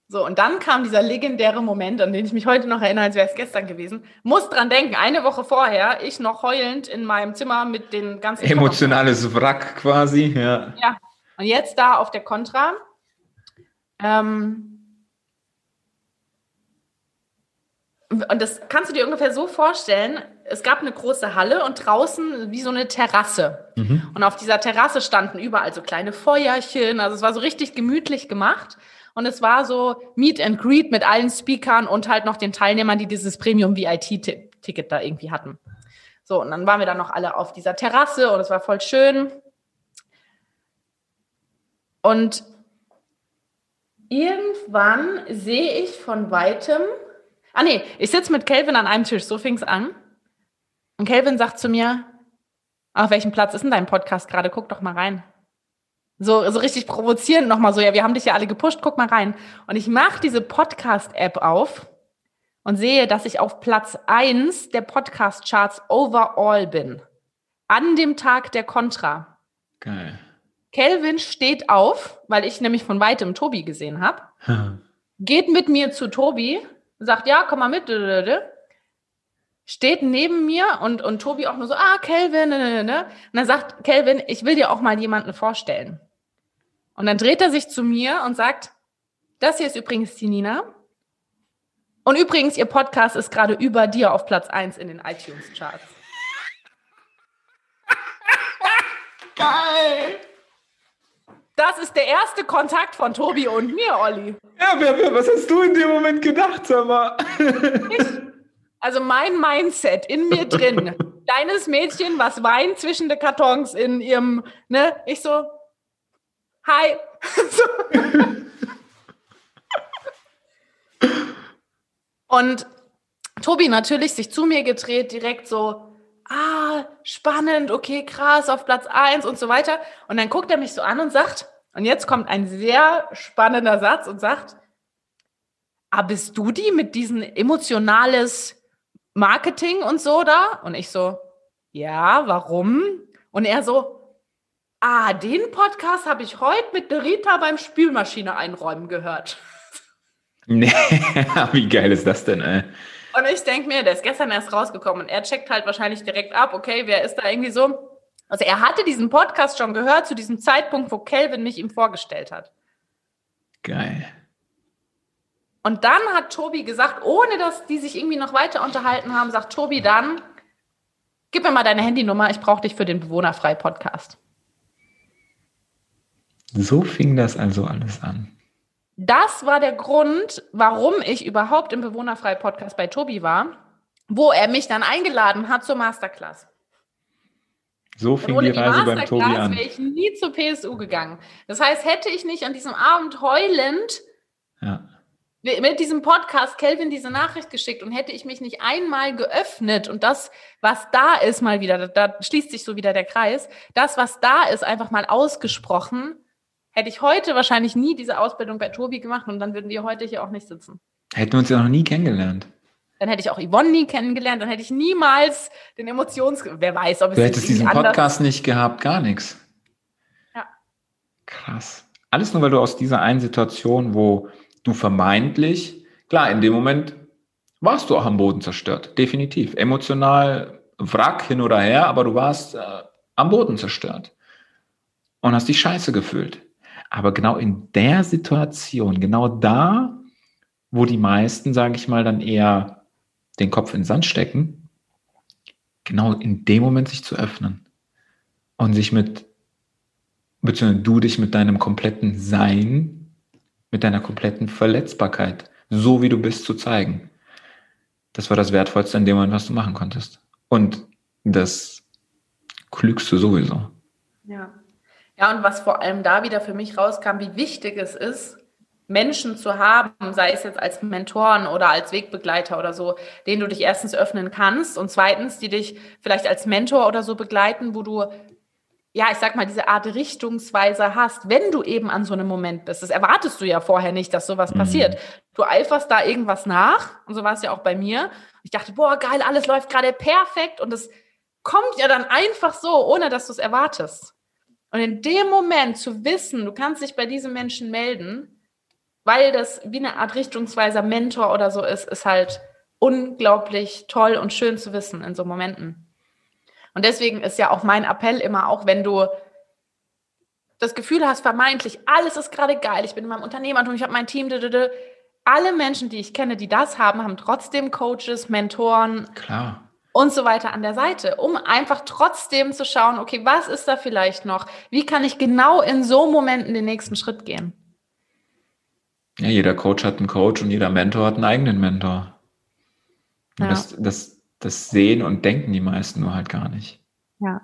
So, und dann kam dieser legendäre Moment, an den ich mich heute noch erinnere, als wäre es gestern gewesen. Muss dran denken, eine Woche vorher, ich noch heulend in meinem Zimmer mit den ganzen. Emotionales Wrack quasi, ja. Ja. Und jetzt da auf der Contra. Ähm, Und das kannst du dir ungefähr so vorstellen, es gab eine große Halle und draußen wie so eine Terrasse. Mhm. Und auf dieser Terrasse standen überall so kleine Feuerchen. Also es war so richtig gemütlich gemacht. Und es war so Meet and Greet mit allen Speakern und halt noch den Teilnehmern, die dieses Premium VIT-Ticket da irgendwie hatten. So, und dann waren wir dann noch alle auf dieser Terrasse und es war voll schön. Und irgendwann sehe ich von weitem Ah nee, ich sitze mit Kelvin an einem Tisch, so fing es an. Und Kelvin sagt zu mir, auf welchem Platz ist denn dein Podcast gerade? Guck doch mal rein. So, so richtig provozierend nochmal so, ja, wir haben dich ja alle gepusht, guck mal rein. Und ich mache diese Podcast-App auf und sehe, dass ich auf Platz 1 der Podcast-Charts overall bin. An dem Tag der Contra. Geil. Kelvin steht auf, weil ich nämlich von weitem Tobi gesehen habe, geht mit mir zu Tobi, sagt, ja, komm mal mit, steht neben mir und, und Tobi auch nur so, ah, Kelvin, ne, ne. Und dann sagt Kelvin, ich will dir auch mal jemanden vorstellen. Und dann dreht er sich zu mir und sagt, das hier ist übrigens die Nina. Und übrigens, ihr Podcast ist gerade über dir auf Platz 1 in den iTunes-Charts. Geil! Das ist der erste Kontakt von Tobi und mir, Olli. Ja, wer, wer, was hast du in dem Moment gedacht, sag mal? Ich, also mein Mindset in mir drin. Kleines Mädchen, was weint zwischen den Kartons in ihrem, ne? Ich so, hi. und Tobi natürlich sich zu mir gedreht, direkt so, ah, spannend, okay, krass, auf Platz 1 und so weiter. Und dann guckt er mich so an und sagt, und jetzt kommt ein sehr spannender Satz und sagt, ah, bist du die mit diesem emotionales Marketing und so da? Und ich so, ja, warum? Und er so, ah, den Podcast habe ich heute mit der Rita beim Spülmaschine einräumen gehört. Nee, wie geil ist das denn, ey? Und ich denke mir, der ist gestern erst rausgekommen und er checkt halt wahrscheinlich direkt ab, okay, wer ist da irgendwie so? Also er hatte diesen Podcast schon gehört zu diesem Zeitpunkt, wo Kelvin mich ihm vorgestellt hat. Geil. Und dann hat Tobi gesagt, ohne dass die sich irgendwie noch weiter unterhalten haben, sagt Tobi dann, gib mir mal deine Handynummer, ich brauche dich für den Bewohnerfrei-Podcast. So fing das also alles an. Das war der Grund, warum ich überhaupt im Bewohnerfrei-Podcast bei Tobi war, wo er mich dann eingeladen hat zur Masterclass. So fing die Reise die beim Tobi an. wäre ich nie zur PSU gegangen. Das heißt, hätte ich nicht an diesem Abend heulend ja. mit diesem Podcast Kelvin diese Nachricht geschickt und hätte ich mich nicht einmal geöffnet und das, was da ist, mal wieder, da, da schließt sich so wieder der Kreis, das, was da ist, einfach mal ausgesprochen, hätte ich heute wahrscheinlich nie diese Ausbildung bei Tobi gemacht und dann würden wir heute hier auch nicht sitzen. Hätten wir uns ja noch nie kennengelernt. Dann hätte ich auch Yvonne nie kennengelernt, dann hätte ich niemals den Emotions... Wer weiß, ob es... Du hättest diesen Podcast nicht gehabt, gar nichts. Ja. Krass. Alles nur, weil du aus dieser einen Situation, wo du vermeintlich, klar, in dem Moment warst du auch am Boden zerstört, definitiv. Emotional Wrack hin oder her, aber du warst äh, am Boden zerstört und hast dich scheiße gefühlt. Aber genau in der Situation, genau da, wo die meisten, sage ich mal, dann eher den Kopf in den Sand stecken, genau in dem Moment sich zu öffnen und sich mit, beziehungsweise du dich mit deinem kompletten Sein, mit deiner kompletten Verletzbarkeit, so wie du bist, zu zeigen. Das war das Wertvollste in dem Moment, was du machen konntest. Und das klügste sowieso. Ja. Ja, und was vor allem da wieder für mich rauskam, wie wichtig es ist, Menschen zu haben, sei es jetzt als Mentoren oder als Wegbegleiter oder so, denen du dich erstens öffnen kannst und zweitens, die dich vielleicht als Mentor oder so begleiten, wo du ja, ich sag mal, diese Art Richtungsweise hast, wenn du eben an so einem Moment bist. Das erwartest du ja vorher nicht, dass sowas mhm. passiert. Du eiferst da irgendwas nach und so war es ja auch bei mir. Ich dachte, boah, geil, alles läuft gerade perfekt und es kommt ja dann einfach so, ohne dass du es erwartest. Und in dem Moment zu wissen, du kannst dich bei diesem Menschen melden, weil das wie eine Art richtungsweiser Mentor oder so ist, ist halt unglaublich toll und schön zu wissen in so Momenten. Und deswegen ist ja auch mein Appell immer auch, wenn du das Gefühl hast, vermeintlich, alles ist gerade geil, ich bin in meinem Unternehmertum, ich habe mein Team, alle Menschen, die ich kenne, die das haben, haben trotzdem Coaches, Mentoren. Klar und so weiter an der Seite, um einfach trotzdem zu schauen, okay, was ist da vielleicht noch? Wie kann ich genau in so Momenten den nächsten Schritt gehen? Ja, jeder Coach hat einen Coach und jeder Mentor hat einen eigenen Mentor. Ja. Das, das, das sehen und denken die meisten nur halt gar nicht. Ja.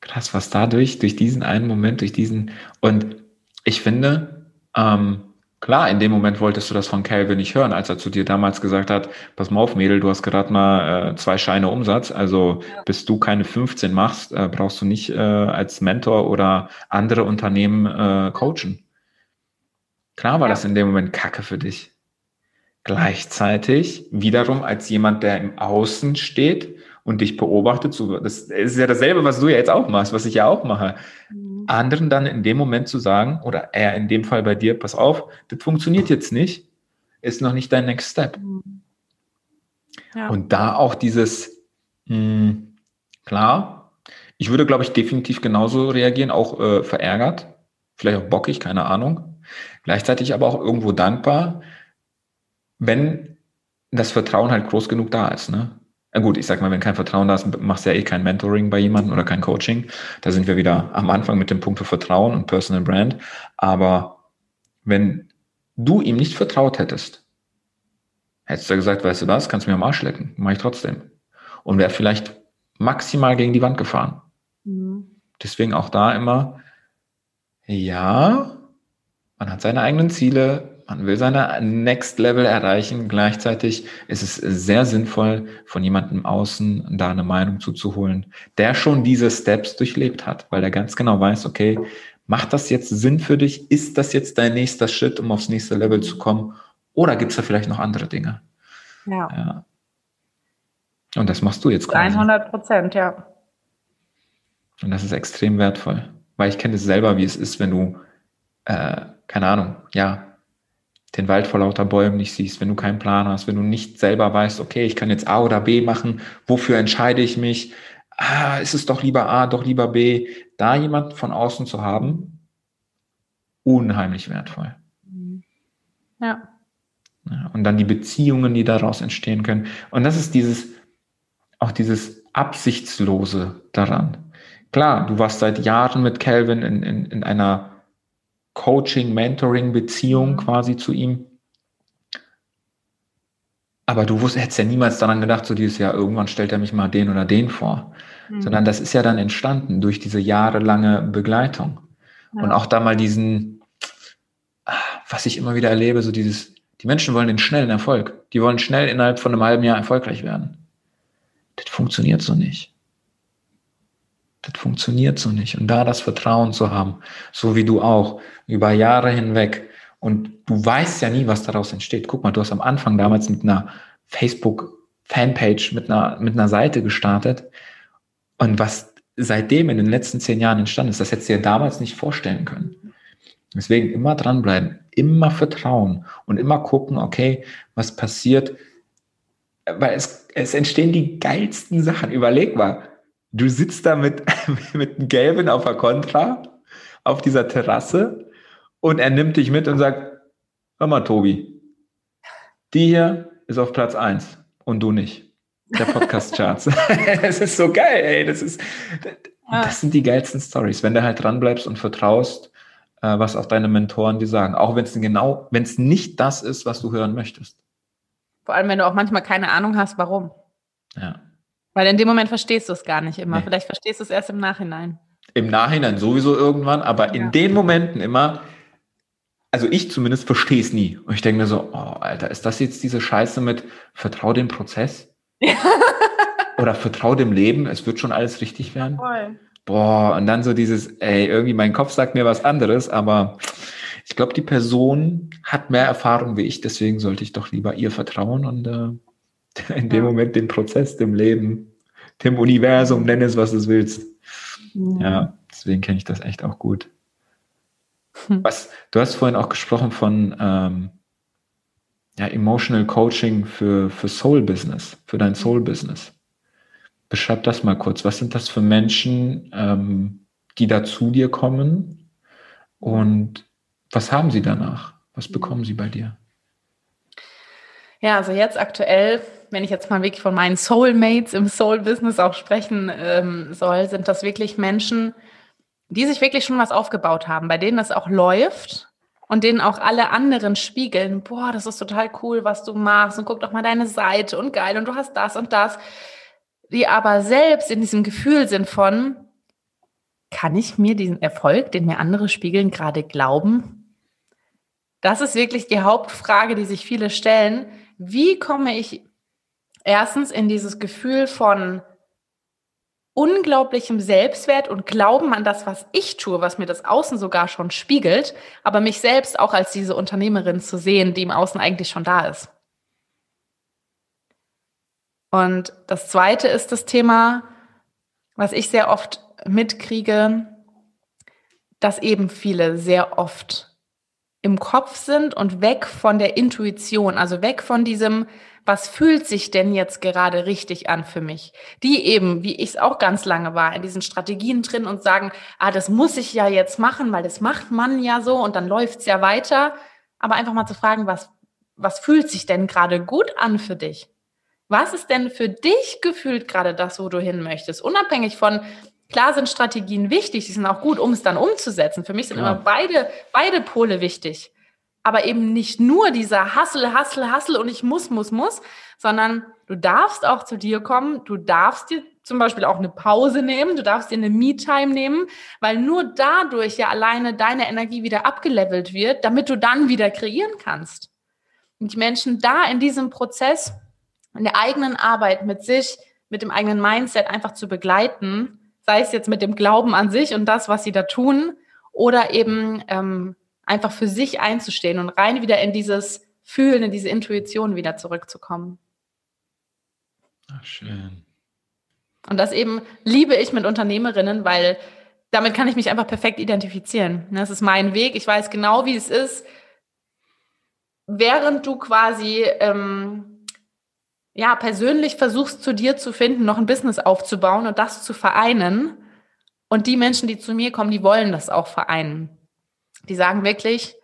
Krass, was dadurch, durch diesen einen Moment, durch diesen, und ich finde, ähm, Klar, in dem Moment wolltest du das von Calvin nicht hören, als er zu dir damals gesagt hat, pass mal auf, Mädel, du hast gerade mal äh, zwei Scheine Umsatz, also ja. bis du keine 15 machst, äh, brauchst du nicht äh, als Mentor oder andere Unternehmen äh, coachen. Klar war ja. das in dem Moment Kacke für dich. Gleichzeitig wiederum als jemand, der im Außen steht und dich beobachtet, so, das ist ja dasselbe, was du ja jetzt auch machst, was ich ja auch mache. Mhm. Anderen dann in dem Moment zu sagen, oder eher in dem Fall bei dir, pass auf, das funktioniert jetzt nicht, ist noch nicht dein Next Step. Mhm. Ja. Und da auch dieses, mh, hm, klar, ich würde, glaube ich, definitiv genauso reagieren, auch äh, verärgert, vielleicht auch bockig, keine Ahnung. Gleichzeitig aber auch irgendwo dankbar, wenn das Vertrauen halt groß genug da ist. Ne? Ja gut, ich sag mal, wenn kein Vertrauen da ist, machst du ja eh kein Mentoring bei jemandem oder kein Coaching. Da sind wir wieder am Anfang mit dem Punkt für Vertrauen und Personal Brand. Aber wenn du ihm nicht vertraut hättest, hättest du gesagt, weißt du was, kannst du mir am Arsch lecken, mache ich trotzdem. Und wäre vielleicht maximal gegen die Wand gefahren. Mhm. Deswegen auch da immer, ja, man hat seine eigenen Ziele, man will seine Next Level erreichen. Gleichzeitig ist es sehr sinnvoll, von jemandem außen da eine Meinung zuzuholen, der schon diese Steps durchlebt hat, weil er ganz genau weiß, okay, macht das jetzt Sinn für dich? Ist das jetzt dein nächster Schritt, um aufs nächste Level zu kommen? Oder gibt es da vielleicht noch andere Dinge? Ja. ja. Und das machst du jetzt quasi. 100 Prozent, ja. Und das ist extrem wertvoll, weil ich kenne es selber, wie es ist, wenn du, äh, keine Ahnung, ja, den Wald vor lauter Bäumen nicht siehst, wenn du keinen Plan hast, wenn du nicht selber weißt, okay, ich kann jetzt A oder B machen, wofür entscheide ich mich? Ah, ist es doch lieber A, doch lieber B? Da jemand von außen zu haben, unheimlich wertvoll. Ja. ja. Und dann die Beziehungen, die daraus entstehen können. Und das ist dieses, auch dieses Absichtslose daran. Klar, du warst seit Jahren mit Calvin in, in, in einer Coaching, Mentoring, Beziehung mhm. quasi zu ihm. Aber du wusst, hättest ja niemals daran gedacht, so dieses Jahr, irgendwann stellt er mich mal den oder den vor. Mhm. Sondern das ist ja dann entstanden durch diese jahrelange Begleitung. Ja. Und auch da mal diesen, was ich immer wieder erlebe, so dieses, die Menschen wollen den schnellen Erfolg. Die wollen schnell innerhalb von einem halben Jahr erfolgreich werden. Das funktioniert so nicht. Das funktioniert so nicht. Und da das Vertrauen zu haben, so wie du auch, über Jahre hinweg. Und du weißt ja nie, was daraus entsteht. Guck mal, du hast am Anfang damals mit einer Facebook-Fanpage, mit einer, mit einer Seite gestartet. Und was seitdem in den letzten zehn Jahren entstanden ist, das hättest du dir damals nicht vorstellen können. Deswegen immer dranbleiben, immer vertrauen und immer gucken, okay, was passiert. Weil es, es entstehen die geilsten Sachen. Überleg mal, du sitzt da mit, mit einem Gelben auf der Kontra auf dieser Terrasse und er nimmt dich mit und sagt, hör mal, Tobi, die hier ist auf Platz 1 und du nicht. Der Podcast-Charts. das ist so geil, ey. Das ist, das sind die geilsten Stories, wenn du halt dranbleibst und vertraust, äh, was auch deine Mentoren dir sagen. Auch wenn es genau, wenn es nicht das ist, was du hören möchtest. Vor allem, wenn du auch manchmal keine Ahnung hast, warum. Ja. Weil in dem Moment verstehst du es gar nicht immer. Nee. Vielleicht verstehst du es erst im Nachhinein. Im Nachhinein sowieso irgendwann, aber ja. in den Momenten immer, also ich zumindest verstehe es nie. Und ich denke mir so, oh, Alter, ist das jetzt diese Scheiße mit vertrau dem Prozess? Ja. Oder vertrau dem Leben, es wird schon alles richtig werden? Voll. Boah, und dann so dieses, ey, irgendwie mein Kopf sagt mir was anderes, aber ich glaube, die Person hat mehr Erfahrung wie ich, deswegen sollte ich doch lieber ihr vertrauen und äh, in dem ja. Moment den Prozess, dem Leben, dem Universum, nenn es, was du willst. Ja, ja deswegen kenne ich das echt auch gut. Hm. Was, du hast vorhin auch gesprochen von ähm, ja, Emotional Coaching für, für Soul Business, für dein Soul Business. Beschreib das mal kurz. Was sind das für Menschen, ähm, die da zu dir kommen? Und was haben sie danach? Was bekommen sie bei dir? Ja, also jetzt aktuell wenn ich jetzt mal wirklich von meinen Soulmates im Soul-Business auch sprechen ähm, soll, sind das wirklich Menschen, die sich wirklich schon was aufgebaut haben, bei denen das auch läuft und denen auch alle anderen spiegeln, boah, das ist total cool, was du machst und guck doch mal deine Seite und geil und du hast das und das, die aber selbst in diesem Gefühl sind von, kann ich mir diesen Erfolg, den mir andere spiegeln, gerade glauben? Das ist wirklich die Hauptfrage, die sich viele stellen. Wie komme ich erstens in dieses Gefühl von unglaublichem Selbstwert und Glauben an das, was ich tue, was mir das Außen sogar schon spiegelt, aber mich selbst auch als diese Unternehmerin zu sehen, die im Außen eigentlich schon da ist. Und das Zweite ist das Thema, was ich sehr oft mitkriege, dass eben viele sehr oft im Kopf sind und weg von der Intuition, also weg von diesem, was fühlt sich denn jetzt gerade richtig an für mich? Die eben, wie ich es auch ganz lange war, in diesen Strategien drin und sagen, ah, das muss ich ja jetzt machen, weil das macht man ja so und dann läuft es ja weiter. Aber einfach mal zu fragen, was, was fühlt sich denn gerade gut an für dich? Was ist denn für dich gefühlt gerade das, wo du hin möchtest? Unabhängig von, klar sind Strategien wichtig, die sind auch gut, um es dann umzusetzen. Für mich sind ja. immer beide, beide Pole wichtig. Aber eben nicht nur dieser Hassel, Hassel, Hassel und ich muss, muss, muss, sondern du darfst auch zu dir kommen, du darfst dir zum Beispiel auch eine Pause nehmen, du darfst dir eine Me-Time nehmen, weil nur dadurch ja alleine deine Energie wieder abgelevelt wird, damit du dann wieder kreieren kannst. Und die Menschen da in diesem Prozess in der eigenen Arbeit mit sich, mit dem eigenen Mindset einfach zu begleiten, sei es jetzt mit dem Glauben an sich und das, was sie da tun, oder eben ähm, einfach für sich einzustehen und rein wieder in dieses Fühlen, in diese Intuition wieder zurückzukommen. Ach, schön. Und das eben liebe ich mit Unternehmerinnen, weil damit kann ich mich einfach perfekt identifizieren. Das ist mein Weg. Ich weiß genau, wie es ist, während du quasi ähm, ja, persönlich versuchst zu dir zu finden, noch ein Business aufzubauen und das zu vereinen. Und die Menschen, die zu mir kommen, die wollen das auch vereinen. Die sagen wirklich,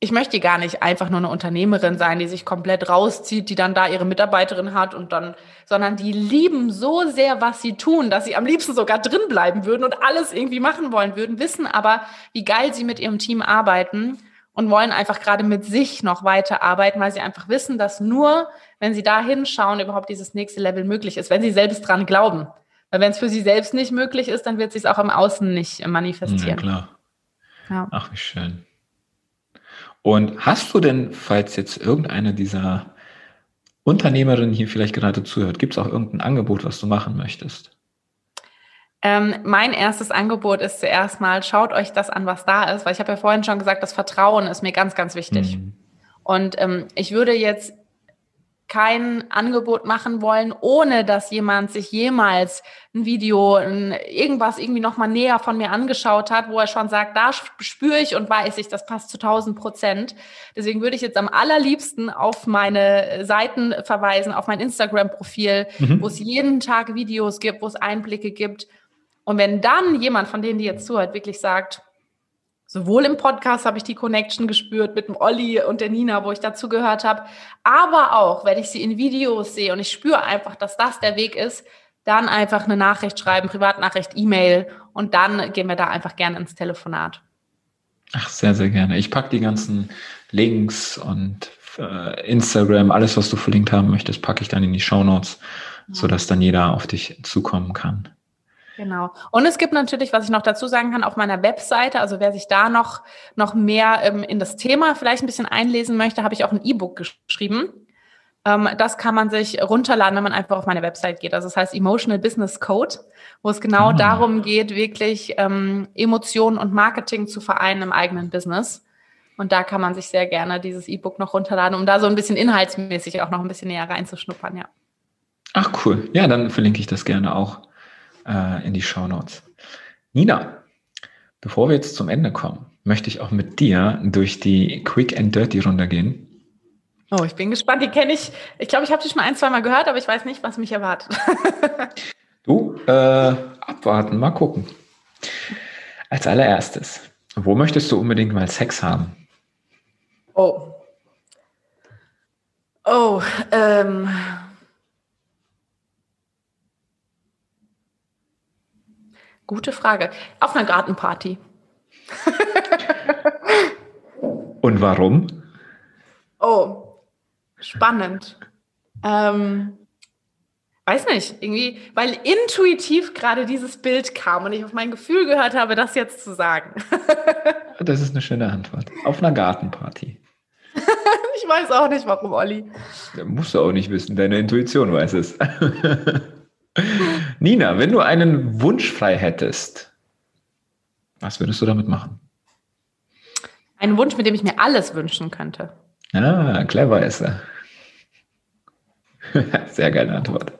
ich möchte gar nicht einfach nur eine Unternehmerin sein, die sich komplett rauszieht, die dann da ihre Mitarbeiterin hat und dann, sondern die lieben so sehr, was sie tun, dass sie am liebsten sogar drin bleiben würden und alles irgendwie machen wollen würden, wissen aber, wie geil sie mit ihrem Team arbeiten und wollen einfach gerade mit sich noch weiter arbeiten, weil sie einfach wissen, dass nur, wenn sie da hinschauen, überhaupt dieses nächste Level möglich ist, wenn sie selbst dran glauben. Weil wenn es für sie selbst nicht möglich ist, dann wird es sich auch im Außen nicht manifestieren. Ja, klar. Ja. Ach, wie schön. Und hast du denn, falls jetzt irgendeine dieser Unternehmerinnen hier vielleicht gerade zuhört, gibt es auch irgendein Angebot, was du machen möchtest? Ähm, mein erstes Angebot ist zuerst mal, schaut euch das an, was da ist, weil ich habe ja vorhin schon gesagt, das Vertrauen ist mir ganz, ganz wichtig. Mhm. Und ähm, ich würde jetzt kein Angebot machen wollen, ohne dass jemand sich jemals ein Video, ein, irgendwas irgendwie nochmal näher von mir angeschaut hat, wo er schon sagt, da spüre ich und weiß ich, das passt zu 1000 Prozent. Deswegen würde ich jetzt am allerliebsten auf meine Seiten verweisen, auf mein Instagram-Profil, mhm. wo es jeden Tag Videos gibt, wo es Einblicke gibt und wenn dann jemand von denen, die jetzt zuhört, wirklich sagt, sowohl im Podcast habe ich die Connection gespürt mit dem Olli und der Nina, wo ich dazu gehört habe, aber auch, wenn ich sie in Videos sehe und ich spüre einfach, dass das der Weg ist, dann einfach eine Nachricht schreiben, Privatnachricht, E-Mail und dann gehen wir da einfach gerne ins Telefonat. Ach, sehr, sehr gerne. Ich packe die ganzen Links und äh, Instagram, alles, was du verlinkt haben möchtest, packe ich dann in die Show Notes, ja. sodass dann jeder auf dich zukommen kann. Genau. Und es gibt natürlich, was ich noch dazu sagen kann, auf meiner Webseite, also wer sich da noch, noch mehr ähm, in das Thema vielleicht ein bisschen einlesen möchte, habe ich auch ein E-Book geschrieben. Ähm, das kann man sich runterladen, wenn man einfach auf meine Website geht. Also das heißt Emotional Business Code, wo es genau ah. darum geht, wirklich ähm, Emotionen und Marketing zu vereinen im eigenen Business. Und da kann man sich sehr gerne dieses E-Book noch runterladen, um da so ein bisschen inhaltsmäßig auch noch ein bisschen näher reinzuschnuppern, ja. Ach cool. Ja, dann verlinke ich das gerne auch äh, in die Show Notes. Nina, bevor wir jetzt zum Ende kommen, möchte ich auch mit dir durch die Quick and Dirty Runde gehen. Oh, ich bin gespannt. Die kenne ich. Ich glaube, ich habe die schon ein, zwei Mal gehört, aber ich weiß nicht, was mich erwartet. du, äh, abwarten, mal gucken. Als allererstes, wo möchtest du unbedingt mal Sex haben? Oh. Oh, ähm, Gute Frage. Auf einer Gartenparty. Und warum? Oh, spannend. Ähm, weiß nicht, irgendwie, weil intuitiv gerade dieses Bild kam und ich auf mein Gefühl gehört habe, das jetzt zu sagen. das ist eine schöne Antwort. Auf einer Gartenparty. ich weiß auch nicht, warum, Olli. musst du auch nicht wissen, deine Intuition weiß es. Nina, wenn du einen Wunsch frei hättest, was würdest du damit machen? Ein Wunsch, mit dem ich mir alles wünschen könnte. Ah, clever ist er. Sehr geile Antwort.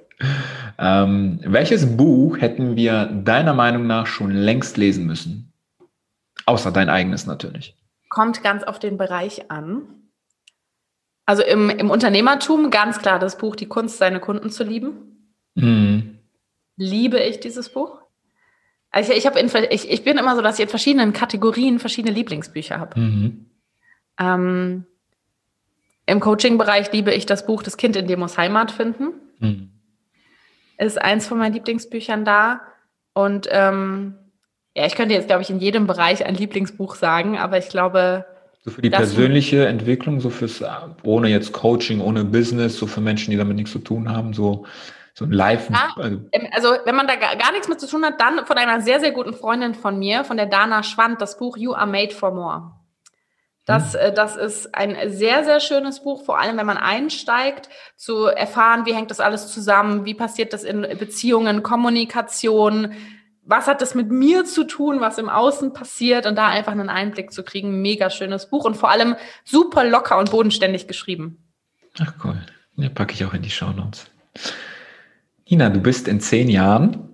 Ähm, welches Buch hätten wir deiner Meinung nach schon längst lesen müssen? Außer dein eigenes natürlich. Kommt ganz auf den Bereich an. Also im, im Unternehmertum ganz klar das Buch Die Kunst, seine Kunden zu lieben. Mhm. Liebe ich dieses Buch. Also ich, ich, in, ich, ich bin immer so, dass ich in verschiedenen Kategorien verschiedene Lieblingsbücher habe. Mhm. Ähm, Im Coaching-Bereich liebe ich das Buch Das Kind in dem muss Heimat finden. Mhm. Ist eins von meinen Lieblingsbüchern da. Und ähm, ja, ich könnte jetzt, glaube ich, in jedem Bereich ein Lieblingsbuch sagen, aber ich glaube. So für die persönliche Entwicklung, so fürs, ohne jetzt Coaching, ohne Business, so für Menschen, die damit nichts zu tun haben, so so ein Live. Ja, also, also, wenn man da gar, gar, nichts mit zu tun hat, dann von einer sehr, sehr guten Freundin von mir, von der Dana Schwand, das Buch You Are Made for More. Das, hm. Äh, das ist ein sehr, sehr schönes Buch, vor allem wenn man einsteigt, zu erfahren, wie hängt das alles zusammen, wie passiert das in Beziehungen, Kommunikation, was hat das mit mir zu tun, was im Außen passiert und da einfach einen Einblick zu kriegen. Mega schönes Buch und vor allem super locker und bodenständig geschrieben. Ach cool. Ja, packe ich auch in die Show Notes. Ina, du bist in zehn Jahren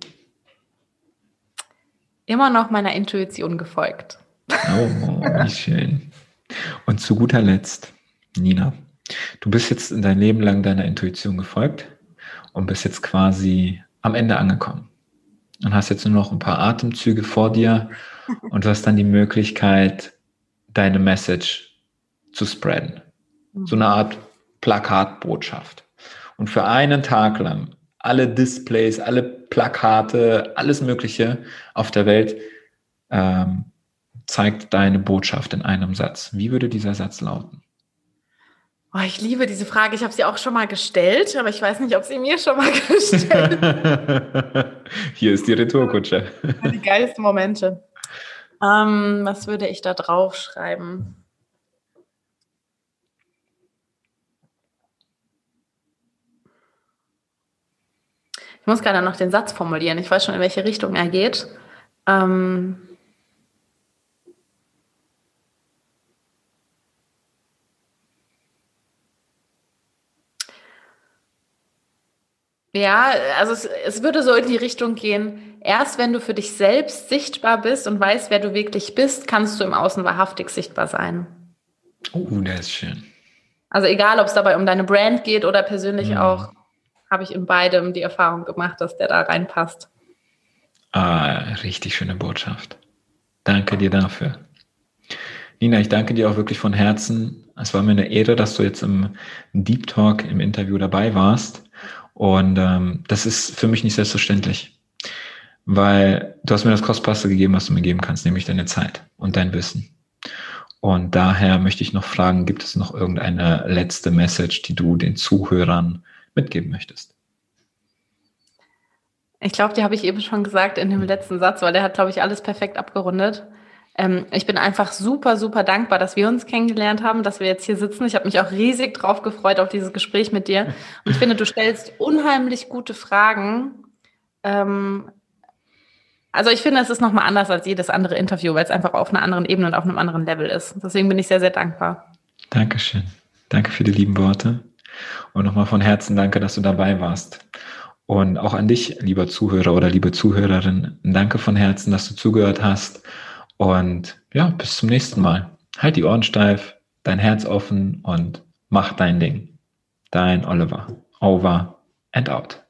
immer noch meiner Intuition gefolgt. Oh, wie schön. Und zu guter Letzt, Nina, du bist jetzt in dein Leben lang deiner Intuition gefolgt und bist jetzt quasi am Ende angekommen. Und hast jetzt nur noch ein paar Atemzüge vor dir und du hast dann die Möglichkeit, deine Message zu spreaden. So eine Art Plakatbotschaft. Und für einen Tag lang alle Displays, alle Plakate, alles Mögliche auf der Welt ähm, zeigt deine Botschaft in einem Satz. Wie würde dieser Satz lauten? Oh, ich liebe diese Frage. Ich habe sie auch schon mal gestellt, aber ich weiß nicht, ob sie mir schon mal gestellt Hier ist die Retourkutsche. die geilsten Momente. Ähm, was würde ich da drauf Ich muss gerade noch den Satz formulieren. Ich weiß schon, in welche Richtung er geht. Ähm Ja, also es, es, würde so in die Richtung gehen, erst wenn du für dich selbst sichtbar bist und weißt, wer du wirklich bist, kannst du im Außen wahrhaftig sichtbar sein. Oh, der ist schön. Also egal, ob es dabei um deine Brand geht oder persönlich mhm. auch habe ich in beidem die Erfahrung gemacht, dass der da reinpasst. Ah, richtig schöne Botschaft. Danke dir dafür. Nina, ich danke dir auch wirklich von Herzen. Es war mir eine Ehre, dass du jetzt im Deep Talk im Interview dabei warst. Und ähm, das ist für mich nicht selbstverständlich, weil du hast mir das Kostbarste gegeben, was du mir geben kannst, nämlich deine Zeit und dein Wissen. Und daher möchte ich noch fragen, gibt es noch irgendeine letzte Message, die du den Zuhörern mitgeben möchtest? Ich glaube, die habe ich eben schon gesagt in dem letzten Satz, weil der hat, glaube ich, alles perfekt abgerundet. Ähm, ich bin einfach super, super dankbar, dass wir uns kennengelernt haben, dass wir jetzt hier sitzen. Ich habe mich auch riesig drauf gefreut auf dieses Gespräch mit dir. Und ich finde, du stellst unheimlich gute Fragen. Ähm, also ich finde, es ist nochmal anders als jedes andere Interview, weil es einfach auf einer anderen Ebene und auf einem anderen Level ist. Deswegen bin ich sehr, sehr dankbar. Dankeschön. Danke für die lieben Worte. Und nochmal von Herzen danke, dass du dabei warst. Und auch an dich, lieber Zuhörer oder liebe Zuhörerin, danke von Herzen, dass du zugehört hast. Und ja, bis zum nächsten Mal. Halt die Ohren steif, dein Herz offen und mach dein Ding. Dein Oliver. Over and out.